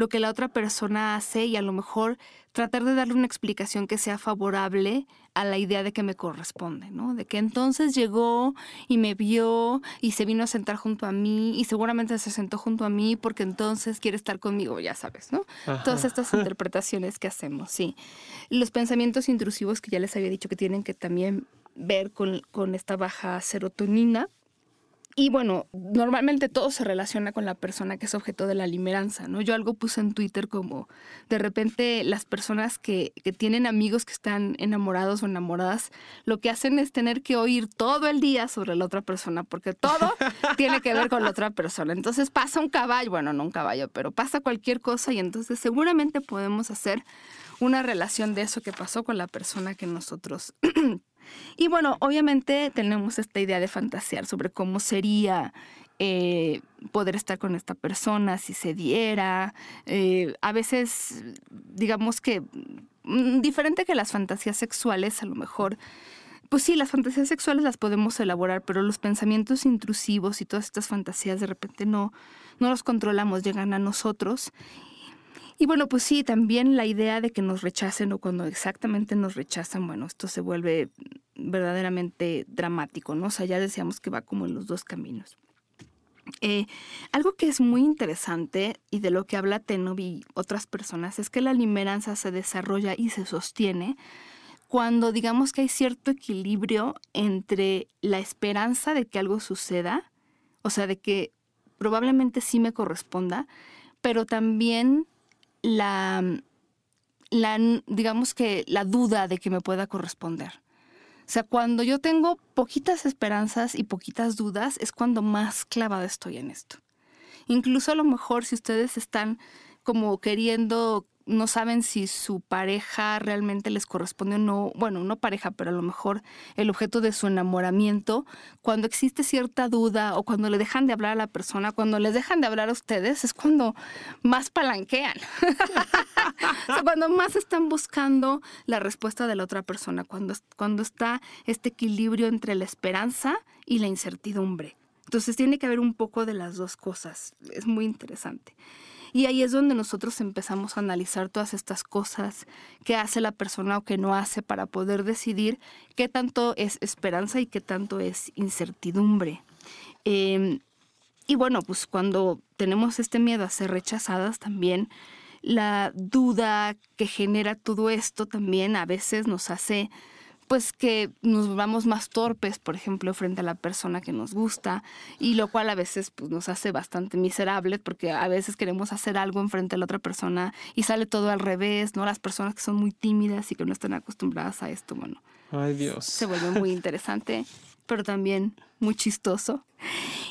lo que la otra persona hace y a lo mejor tratar de darle una explicación que sea favorable a la idea de que me corresponde, ¿no? De que entonces llegó y me vio y se vino a sentar junto a mí y seguramente se sentó junto a mí porque entonces quiere estar conmigo, ya sabes, ¿no? Todas estas interpretaciones que hacemos, sí. Los pensamientos intrusivos que ya les había dicho que tienen que también ver con, con esta baja serotonina, y bueno, normalmente todo se relaciona con la persona que es objeto de la limeranza, ¿no? Yo algo puse en Twitter como de repente las personas que, que, tienen amigos que están enamorados o enamoradas, lo que hacen es tener que oír todo el día sobre la otra persona, porque todo tiene que ver con la otra persona. Entonces pasa un caballo, bueno, no un caballo, pero pasa cualquier cosa y entonces seguramente podemos hacer una relación de eso que pasó con la persona que nosotros y bueno, obviamente tenemos esta idea de fantasear sobre cómo sería eh, poder estar con esta persona si se diera. Eh, a veces, digamos que, mm, diferente que las fantasías sexuales, a lo mejor, pues sí, las fantasías sexuales las podemos elaborar, pero los pensamientos intrusivos y todas estas fantasías de repente no, no los controlamos, llegan a nosotros Y bueno, pues sí, también la idea de que nos rechacen o cuando exactamente nos rechazan, bueno, esto se vuelve verdaderamente dramático, ¿no? O sea, ya decíamos que va como en los dos caminos. Eh, algo que es muy interesante y de lo que habla Tenob y otras personas es que la limeranza se desarrolla y se sostiene cuando digamos que hay cierto equilibrio entre la esperanza de que algo suceda, o sea, de que probablemente sí me corresponda, pero también la, la, digamos que la duda de que me pueda corresponder. O sea, cuando yo tengo poquitas esperanzas y poquitas dudas, es cuando más clavada estoy en esto. Incluso a lo mejor si ustedes están como queriendo no saben si su pareja realmente les corresponde o no, bueno, no pareja, pero a lo mejor el objeto de su enamoramiento, cuando existe cierta duda o cuando le dejan de hablar a la persona, cuando les dejan de hablar a ustedes, es cuando más palanquean, cuando más están buscando la respuesta de la otra persona, cuando, cuando está este equilibrio entre la esperanza y la incertidumbre. Entonces tiene que haber un poco de las dos cosas, es muy interesante. Y ahí es donde nosotros empezamos a analizar todas estas cosas que hace la persona o que no hace para poder decidir qué tanto es esperanza y qué tanto es incertidumbre. Em, y bueno, pues cuando tenemos este miedo a ser rechazadas también, la duda que genera todo esto también a veces nos hace pues que nos vamos más torpes, por ejemplo, frente a la persona que nos gusta, y lo cual a veces pues, nos hace bastante miserables, porque a veces queremos hacer algo en frente a la otra persona y sale todo al revés, ¿no? Las personas que son muy tímidas y que no están acostumbradas a esto, bueno. Ay, Dios. Se vuelve muy interesante, pero también muy chistoso.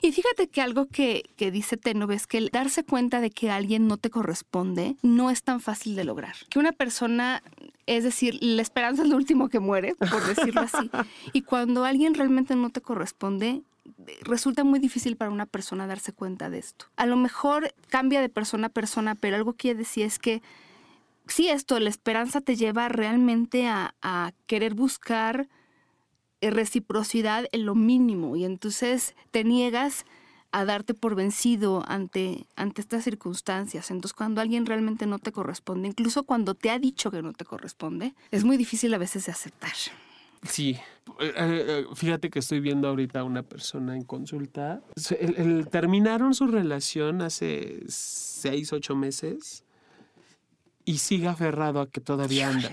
Y fíjate que algo que, que dice Teno es que el darse cuenta de que alguien no te corresponde no es tan fácil de lograr. Que una persona, es decir, la esperanza es lo último que muere, por decirlo así. Y cuando alguien realmente no te corresponde, resulta muy difícil para una persona darse cuenta de esto. A lo mejor cambia de persona a persona, pero algo que decir es que sí, esto, la esperanza te lleva realmente a, a querer buscar eh, reciprocidad en lo mínimo y entonces te niegas a darte por vencido ante, ante estas circunstancias. Entonces, cuando alguien realmente no te corresponde, incluso cuando te ha dicho que no te corresponde, es muy difícil a veces de aceptar. Sí, eh, eh, fíjate que estoy viendo ahorita a una persona en consulta. terminaron su relación hace seis, ocho meses y sigue aferrado a que todavía anda.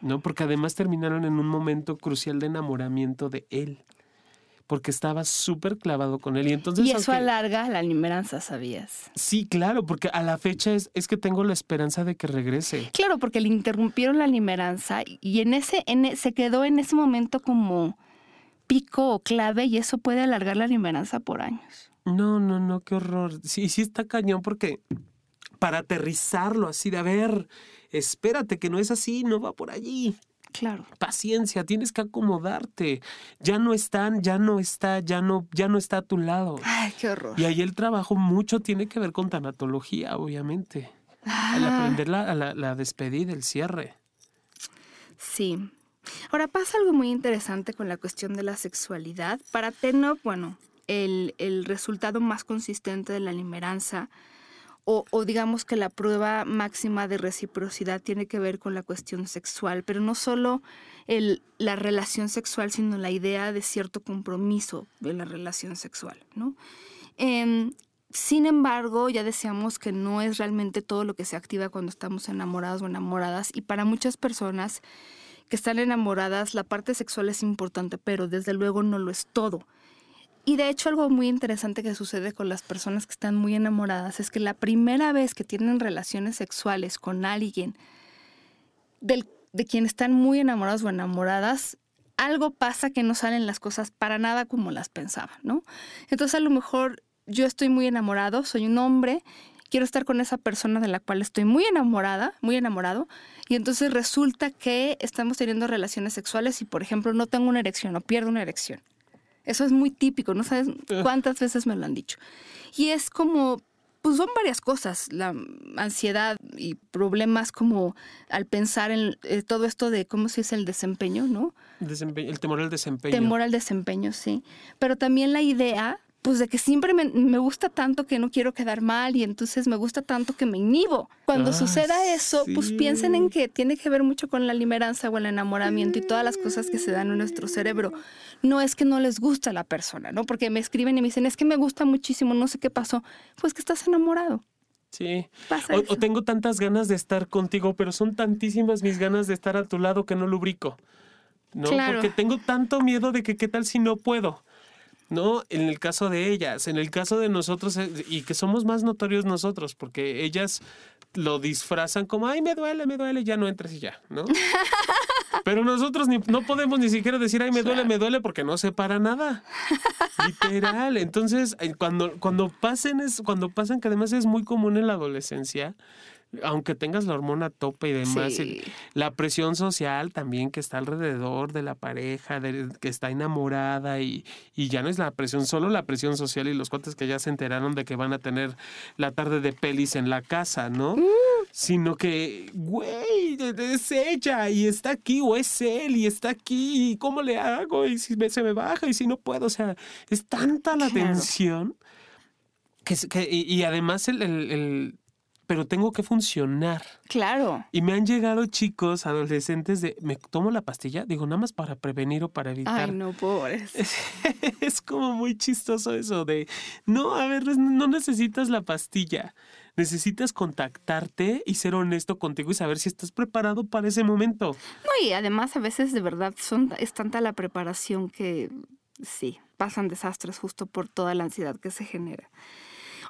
¿No? Porque además terminaron en un momento crucial de enamoramiento de él. Porque estaba súper clavado con él. Y entonces. Y eso alarga la limeranza, ¿sabías? Sí, claro, porque a la fecha es, es que tengo la esperanza de que regrese. Claro, porque le interrumpieron la limeranza y en ese, en, e, se quedó en ese momento como pico o clave y eso puede alargar la limeranza por años. No, no, no, qué horror. Sí, sí está cañón porque para aterrizarlo así de, a ver, espérate que no es así, no va por allí. Claro. Paciencia, tienes que acomodarte. Ya no están, ya no está, ya no, ya no está a tu lado. Ay, qué horror. Y ahí el trabajo mucho tiene que ver con tanatología, obviamente. Al ah. aprender la, la, despedida, el cierre. Sí. Ahora pasa algo muy interesante con la cuestión de la sexualidad. Para Tenop, bueno, el, el resultado más consistente de la limeranza o, digamos que la prueba máxima de reciprocidad tiene que ver con la cuestión sexual, pero no solo el, la relación sexual, sino la idea de cierto compromiso de la relación sexual, ¿no? Em, sin embargo, ya decíamos que no es realmente todo lo que se activa cuando estamos enamorados o enamoradas y para muchas personas que están enamoradas la parte sexual es importante, pero desde luego no lo es todo. Y de hecho algo muy interesante que sucede con las personas que están muy enamoradas es que la primera vez que tienen relaciones sexuales con alguien de quien están muy enamorados o enamoradas, algo pasa que no salen las cosas para nada como las pensaban, ¿no? Entonces a lo mejor yo estoy muy enamorado, soy un hombre, quiero estar con esa persona de la cual estoy muy enamorada, muy enamorado, y entonces resulta que estamos teniendo relaciones sexuales y, por ejemplo, no tengo una erección o pierdo una erección. Eso es muy típico, no sabes ah. cuántas veces me lo han dicho. Y es como, pues son varias cosas, la ansiedad y problemas como al pensar en eh, todo esto de cómo se dice el desempeño, ¿no? el temor al desempeño. Temor al desempeño, sí. Pero también la idea pues de que siempre me, me gusta tanto que no quiero quedar mal y entonces me gusta tanto que me inhibo. Cuando Ah, suceda eso, pues piensen en que tiene que ver mucho con la limeranza o el enamoramiento y todas las cosas que se dan en nuestro cerebro. No es que no les gusta la persona, ¿no? Porque me escriben y me dicen, es que me gusta muchísimo, no sé qué pasó. Pues que estás enamorado. Sí. Pasa O, eso. o tengo tantas ganas de estar contigo, pero son tantísimas mis ganas de estar a tu lado que no lubrico. ¿No? Claro. Porque tengo tanto miedo de que qué tal si no puedo. ¿No? En el caso de ellas, en el caso de nosotros, eh, y que somos más notorios nosotros, porque ellas lo disfrazan como, ay, me duele, me duele, ya no entres y ya, ¿no? Pero nosotros ni- no podemos ni siquiera decir, ay, me duele, me duele, porque no se para nada. Literal. Entonces, eh, cuando, cuando pasen, es, cuando pasan, que además es muy común en la adolescencia, aunque tengas la hormona a tope y demás, Sí. la presión social también que está alrededor de la pareja, de- que está enamorada y, y ya no es la presión, solo la presión social y los cuates que ya se enteraron de que van a tener la tarde de pelis en la casa, ¿no? Sino que, güey, es ella y está aquí o es él y está aquí y cómo le hago y si me- se me baja y si no puedo, o sea, es tanta la Claro. tensión que, es- que- y, y además el- el- el pero tengo que funcionar. Claro. Y me han llegado chicos, adolescentes, de, ¿me tomo la pastilla? Digo, nada más para prevenir o para evitar. Ay, no, pobres. es como muy chistoso eso de, no, a ver, no necesitas la pastilla. Necesitas contactarte y ser honesto contigo y saber si estás preparado para ese momento. No, y además a veces de verdad son, es tanta la preparación que sí, pasan desastres justo por toda la ansiedad que se genera.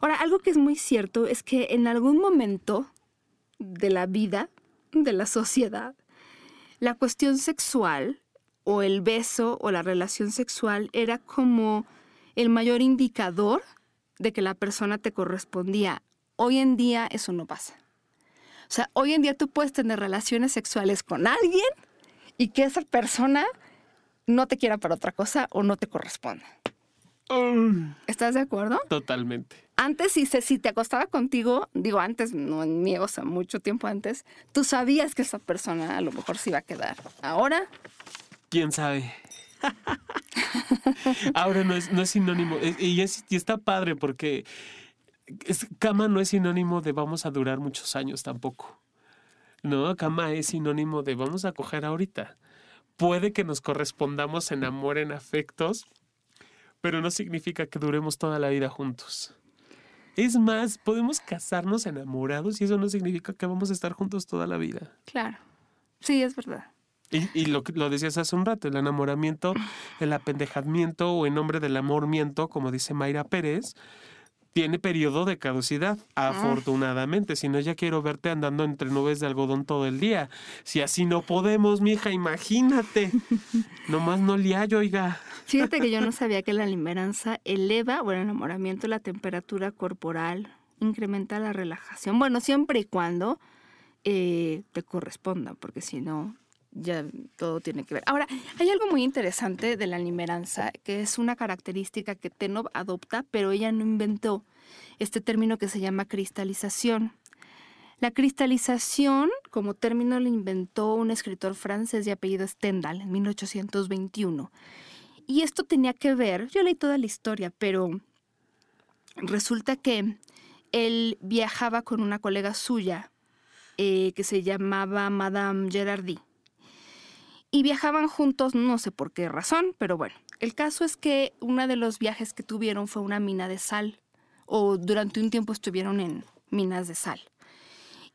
Ahora, algo que es muy cierto es que en algún momento de la vida, de la sociedad, la cuestión sexual o el beso o la relación sexual era como el mayor indicador de que la persona te correspondía. Hoy en día eso no pasa. O sea, hoy en día tú puedes tener relaciones sexuales con alguien y que esa persona no te quiera para otra cosa o no te corresponda. ¿Estás de acuerdo? Totalmente. Antes, si, si te acostaba contigo, digo antes, no en mí, o sea, mucho tiempo antes, tú sabías que esa persona a lo mejor se iba a quedar. Ahora, ¿Quién sabe? Ahora no es, no es sinónimo. eh, Y, es- y está padre porque cama no es sinónimo de vamos a durar muchos años tampoco. No, cama es sinónimo de vamos a coger ahorita. Puede que nos correspondamos en amor, en afectos, pero no significa que duremos toda la vida juntos. Es más, podemos casarnos enamorados y eso no significa que vamos a estar juntos toda la vida. claro. Sí, es verdad. Y, y lo, que- lo decías hace un rato, el enamoramiento, el apendejamiento o en nombre del amormiento, como dice Mayra Pérez, tiene periodo de caducidad, afortunadamente. Si no, ya quiero verte andando entre nubes de algodón todo el día. Si así no podemos, mija, imagínate. Nomás no le hallo, oiga. Fíjate que yo no sabía que la limeranza eleva, o el enamoramiento, la temperatura corporal, incrementa la relajación. Bueno, siempre y cuando eh, te corresponda, porque si no, ya todo tiene que ver. Ahora, hay algo muy interesante de la limeranza, que es una característica que Tenov adopta, pero ella no inventó este término que se llama cristalización. La cristalización, como término, lo inventó un escritor francés de apellido Stendhal en 1821. Y esto tenía que ver, yo leí toda la historia, pero resulta que él viajaba con una colega suya eh, que se llamaba Madame Gerardi. Y viajaban juntos, no sé por qué razón, pero bueno, el caso es que uno de los viajes que tuvieron fue una mina de sal, o durante un tiempo estuvieron en minas de sal.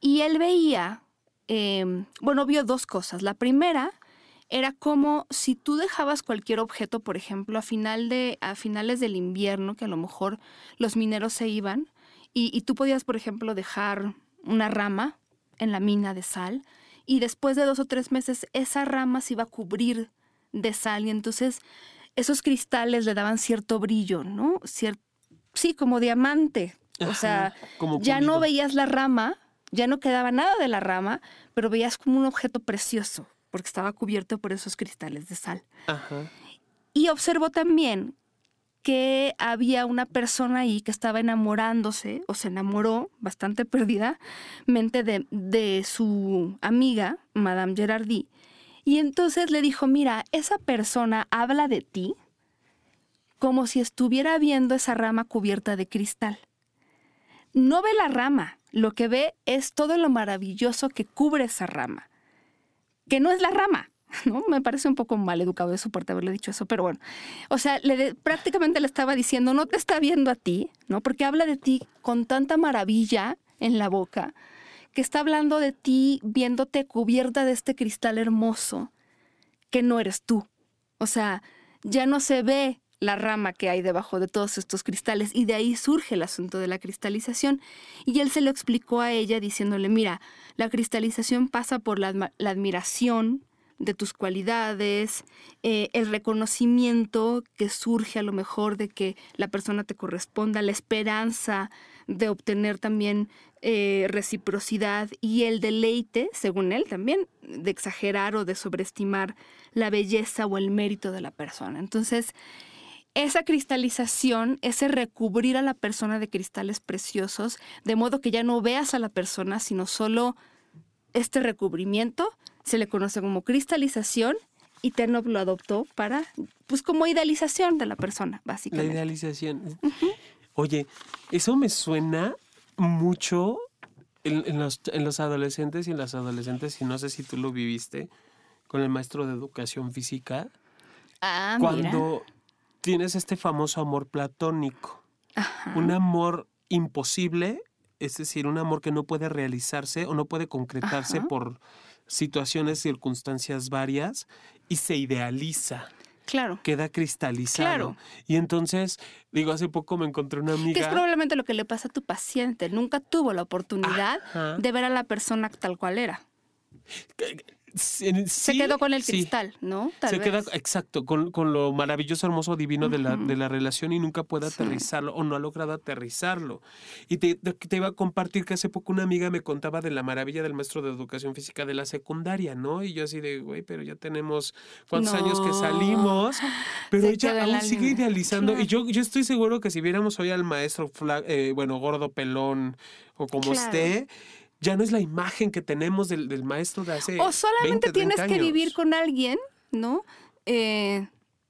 Y él veía, eh, bueno, vio dos cosas. La primera era como si tú dejabas cualquier objeto, por ejemplo, a, final de, a finales del invierno, que a lo mejor los mineros se iban, y, y tú podías, por ejemplo, dejar una rama en la mina de sal, y después de dos o tres meses esa rama se iba a cubrir de sal, y entonces esos cristales le daban cierto brillo, ¿no? Cier- sí, como diamante. O sea, como ya no veías la rama, ya no quedaba nada de la rama, pero veías como un objeto precioso, porque estaba cubierto por esos cristales de sal. Ajá. Y observó también que había una persona ahí que estaba enamorándose, o se enamoró bastante perdidamente de, de su amiga, Madame Gerardi. Y entonces le dijo, mira, esa persona habla de ti como si estuviera viendo esa rama cubierta de cristal. No ve la rama, lo que ve es todo lo maravilloso que cubre esa rama, que no es la rama, Me parece un poco mal educado de su parte haberle dicho eso, pero bueno. O sea, prácticamente le estaba diciendo, no te está viendo a ti, ¿no? Porque habla de ti con tanta maravilla en la boca, que está hablando de ti viéndote cubierta de este cristal hermoso, que no eres tú. O sea, ya no se ve la rama que hay debajo de todos estos cristales y de ahí surge el asunto de la cristalización. Y él se lo explicó a ella diciéndole, mira, la cristalización pasa por la admiración, de tus cualidades, eh, el reconocimiento que surge a lo mejor de que la persona te corresponda, la esperanza de obtener también eh, reciprocidad y el deleite, según él también, de exagerar o de sobreestimar la belleza o el mérito de la persona. Entonces, esa cristalización, ese recubrir a la persona de cristales preciosos, de modo que ya no veas a la persona, sino solo este recubrimiento, se le conoce como cristalización y Tenov lo adoptó para, pues como idealización de la persona, básicamente. La idealización. Oye, eso me suena mucho en, los, en, los, adolescentes y en las adolescentes, y no sé si tú lo viviste con el maestro de educación física. Ah, cuando tienes este famoso amor platónico. Un amor imposible, es decir, un amor que no puede realizarse o no puede concretarse por situaciones, circunstancias varias y se idealiza. Claro. Queda cristalizado. Y entonces, digo, hace poco me encontré una amiga. Que es probablemente lo que le pasa a tu paciente. Nunca tuvo la oportunidad de ver a la persona tal cual era se quedó con el cristal, ¿no? se queda, exacto, con, lo maravilloso, hermoso, divino de, la, de, la, relación y nunca puede aterrizarlo o no ha logrado aterrizarlo. Y te, te, iba a compartir que hace poco una amiga me contaba de la maravilla del maestro de educación física de la secundaria, ¿no? Y yo así de, güey, pero ya tenemos cuántos años que salimos, pero ella aún sigue idealizando. Y yo, yo estoy seguro que si viéramos hoy al maestro, eh, bueno, gordo, pelón o como esté, ya no es la imagen que tenemos del, maestro de hace. O solamente tienes que vivir con alguien, ¿no? Eh,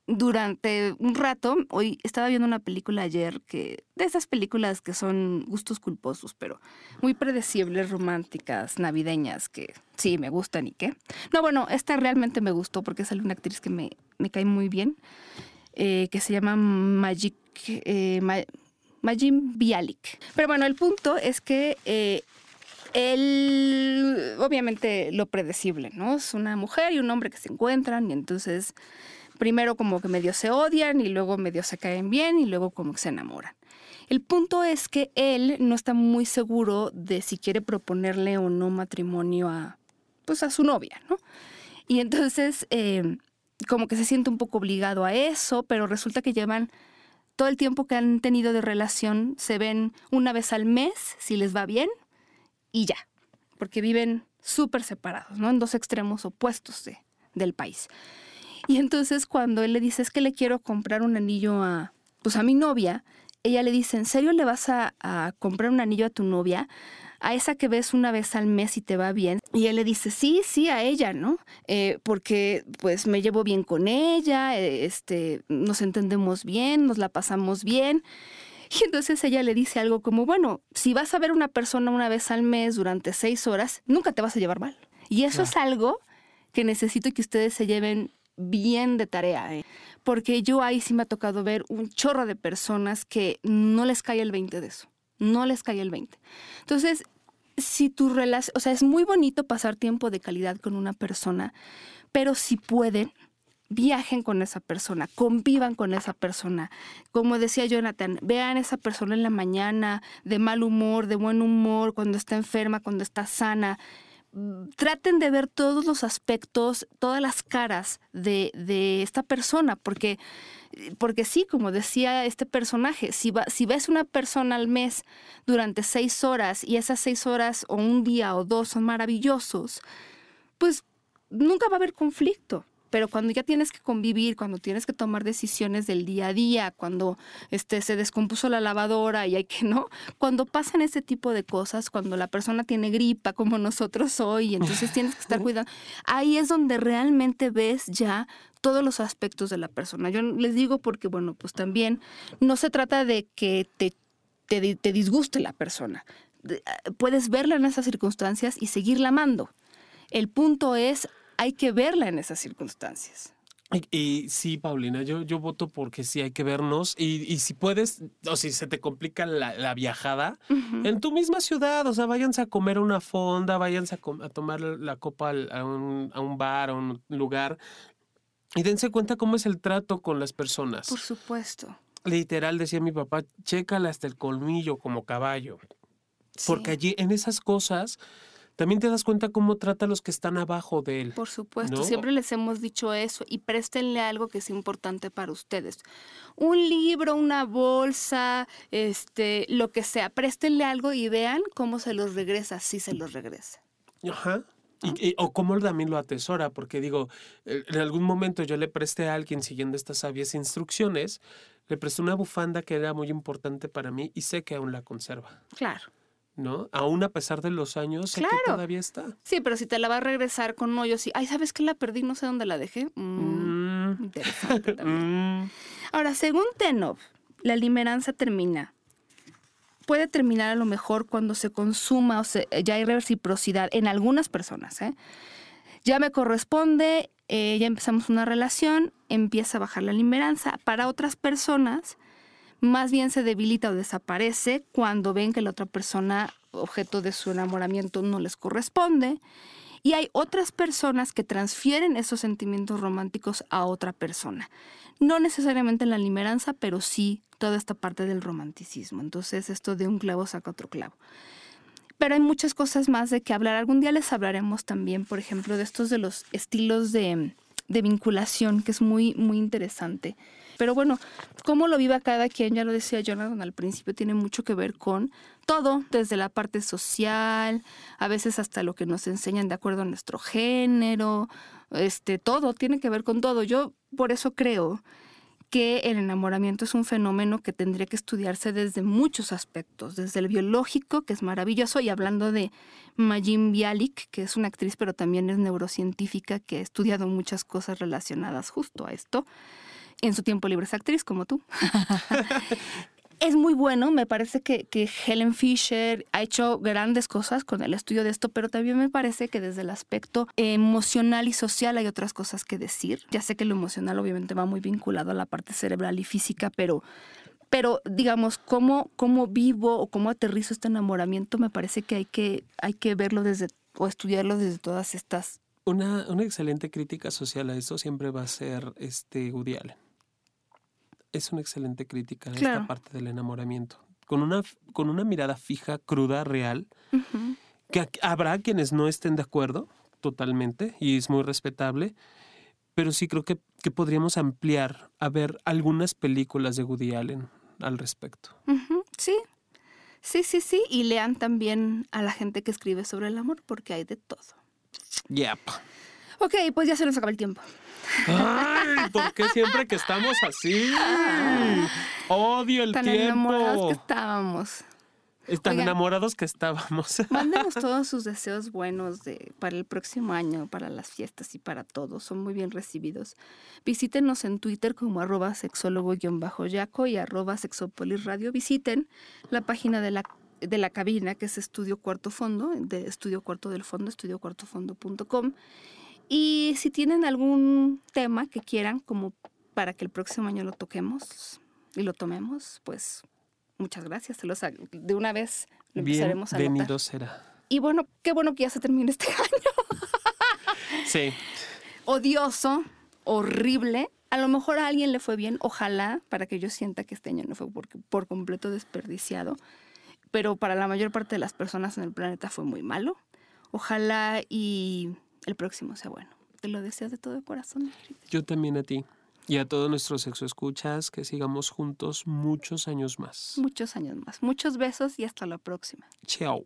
durante un rato, hoy estaba viendo una película ayer que de esas películas que son gustos culposos, pero muy predecibles, románticas, navideñas, que sí me gustan y qué. No, bueno, esta realmente me gustó porque sale una actriz que me, me cae muy bien, eh, que se llama Magic. Eh, Majin Bialik. Pero bueno, el punto es que eh, él, obviamente, lo predecible, ¿no? Es una mujer y un hombre que se encuentran y entonces primero como que medio se odian y luego medio se caen bien y luego como que se enamoran. El punto es que él no está muy seguro de si quiere proponerle o no matrimonio a, pues a su novia, ¿no? Y entonces eh, como que se siente un poco obligado a eso, pero resulta que llevan todo el tiempo que han tenido de relación, se ven una vez al mes, si les va bien, y ya, porque viven súper separados, ¿no? En dos extremos opuestos de, del país. Y entonces cuando él le dice, es que le quiero comprar un anillo a, pues a mi novia, ella le dice, ¿en serio le vas a, comprar un anillo a tu novia? a esa que ves una vez al mes y te va bien. Y él le dice, sí, sí, a ella, ¿no? Eh, porque pues me llevo bien con ella, eh, este, nos entendemos bien, nos la pasamos bien. Y entonces ella le dice algo como, bueno, si vas a ver una persona una vez al mes durante seis horas, nunca te vas a llevar mal. Y eso es algo que necesito que ustedes se lleven bien de tarea, ¿eh? porque yo ahí sí me ha tocado ver un chorro de personas que no les cae el 20 de eso, no les cae el 20. Entonces, si tu relación, o sea, es muy bonito pasar tiempo de calidad con una persona, pero si pueden, viajen con esa persona, convivan con esa persona. Como decía Jonathan, vean a esa persona en la mañana, de mal humor, de buen humor, cuando está enferma, cuando está sana. Traten de ver todos los aspectos, todas las caras de, de esta persona, porque, porque sí, como decía este personaje, si, va, si ves una persona al mes durante seis horas y esas seis horas o un día o dos son maravillosos, pues nunca va a haber conflicto pero cuando ya tienes que convivir, cuando tienes que tomar decisiones del día a día, cuando este, se descompuso la lavadora y hay que, ¿no? Cuando pasan ese tipo de cosas, cuando la persona tiene gripa como nosotros hoy, entonces tienes que estar cuidando, ahí es donde realmente ves ya todos los aspectos de la persona. Yo les digo porque, bueno, pues también no se trata de que te, te, te disguste la persona. Ah, Puedes verla en esas circunstancias y seguirla amando. El punto es, hay que verla en esas circunstancias. Y, y sí, Paulina, yo, yo voto porque sí hay que vernos. Y, y si puedes, o si se te complica la, la viajada, en tu misma ciudad, o sea, váyanse a comer a una fonda, váyanse a, tomar la copa a un, a un bar, a un lugar. Y dense cuenta cómo es el trato con las personas. Por supuesto. Literal, decía mi papá, chécale hasta el colmillo como caballo. Porque allí, en esas cosas, también te das cuenta cómo trata a los que están abajo de él. Por supuesto, ¿no? siempre les hemos dicho eso y préstenle algo que es importante para ustedes. Un libro, una bolsa, este, lo que sea, préstenle algo y vean cómo se los regresa, si se los regresa. Ajá. Y, y- o cómo también lo atesora, porque digo, en algún momento yo le presté a alguien siguiendo estas sabias instrucciones, le presté una bufanda que era muy importante para mí y sé que aún la conserva, Claro. ¿No? Aún a pesar de los años, sé que Claro. todavía está. Sí, pero si te la va a regresar con hoyos y, ay, ¿sabes que la perdí? No sé dónde la dejé. Mm, Mm, Interesante también. mm. Ahora, según Tenov, la limeranza termina. Puede terminar a lo mejor cuando se consuma o se- ya hay reciprocidad en algunas personas. ¿eh? Ya me corresponde, eh, ya empezamos una relación, empieza a bajar la limeranza. Para otras personas, más bien se debilita o desaparece cuando ven que la otra persona, objeto de su enamoramiento, no les corresponde. Y hay otras personas que transfieren esos sentimientos románticos a otra persona. No necesariamente en la limeranza, pero sí toda esta parte del romanticismo. Entonces, esto de un clavo saca otro clavo. Pero hay muchas cosas más de que hablar. Algún día les hablaremos también, por ejemplo, de estos de los estilos de, de vinculación, que es muy, muy interesante. Pero bueno, cómo lo viva cada quien, ya lo decía Jonathan al principio, tiene mucho que ver con todo, desde la parte social, a veces hasta lo que nos enseñan de acuerdo a nuestro género, este, todo, tiene que ver con todo. Yo por eso creo que el enamoramiento es un fenómeno que tendría que estudiarse desde muchos aspectos, desde el biológico, que es maravilloso, y hablando de Majin Bialik, que es una actriz pero también es neurocientífica, que ha estudiado muchas cosas relacionadas justo a esto. En su tiempo libre es actriz, como tú. es muy bueno, me parece que, que Helen Fisher ha hecho grandes cosas con el estudio de esto, pero también me parece que desde el aspecto emocional y social hay otras cosas que decir. Ya sé que lo emocional obviamente va muy vinculado a la parte cerebral y física, pero, pero digamos, cómo, cómo vivo o cómo aterrizo este enamoramiento, me parece que hay que, hay que verlo desde o estudiarlo desde todas estas... Una, una excelente crítica social a esto siempre va a ser este Woody Allen. Es una excelente crítica a Claro. esta parte del enamoramiento. Con una, con una mirada fija, cruda, real, que habrá quienes no estén de acuerdo totalmente y es muy respetable, pero sí creo que, que podríamos ampliar a ver algunas películas de Woody Allen al respecto. Sí, sí, sí, sí. Y lean también a la gente que escribe sobre el amor, porque hay de todo. Yep. Ok, pues ya se nos acaba el tiempo. Ay, ¿por qué siempre que estamos así? Odio el Tan enamorados que tiempo. estábamos. Tan Oigan. enamorados que estábamos. Mándenos todos sus deseos buenos de, para el próximo año, para las fiestas y para todos. Son muy bien recibidos. Visítenos en Twitter como arroba sexólogo-yaco y arroba sexopolisradio. Visiten la página de la, de la cabina, que es Estudio Cuarto Fondo, de Estudio Cuarto del Fondo, estudiocuartofondo.com. Y si tienen algún tema que quieran, como para que el próximo año lo toquemos y lo tomemos, pues muchas gracias. Se los de una vez lo empezaremos a anotar. Bienvenido será. Y bueno, qué bueno que ya se termine este año. Sí. Odioso, horrible. A lo mejor a alguien le fue bien, ojalá, para que yo sienta que este año no fue por, por completo desperdiciado. Pero para la mayor parte de las personas en el planeta fue muy malo. Ojalá y el próximo sea bueno. Te lo deseo de todo corazón. Yo también a ti. Y a todos nuestros sexoescuchas que sigamos juntos muchos años más. Muchos años más. Muchos besos y hasta la próxima. Chao.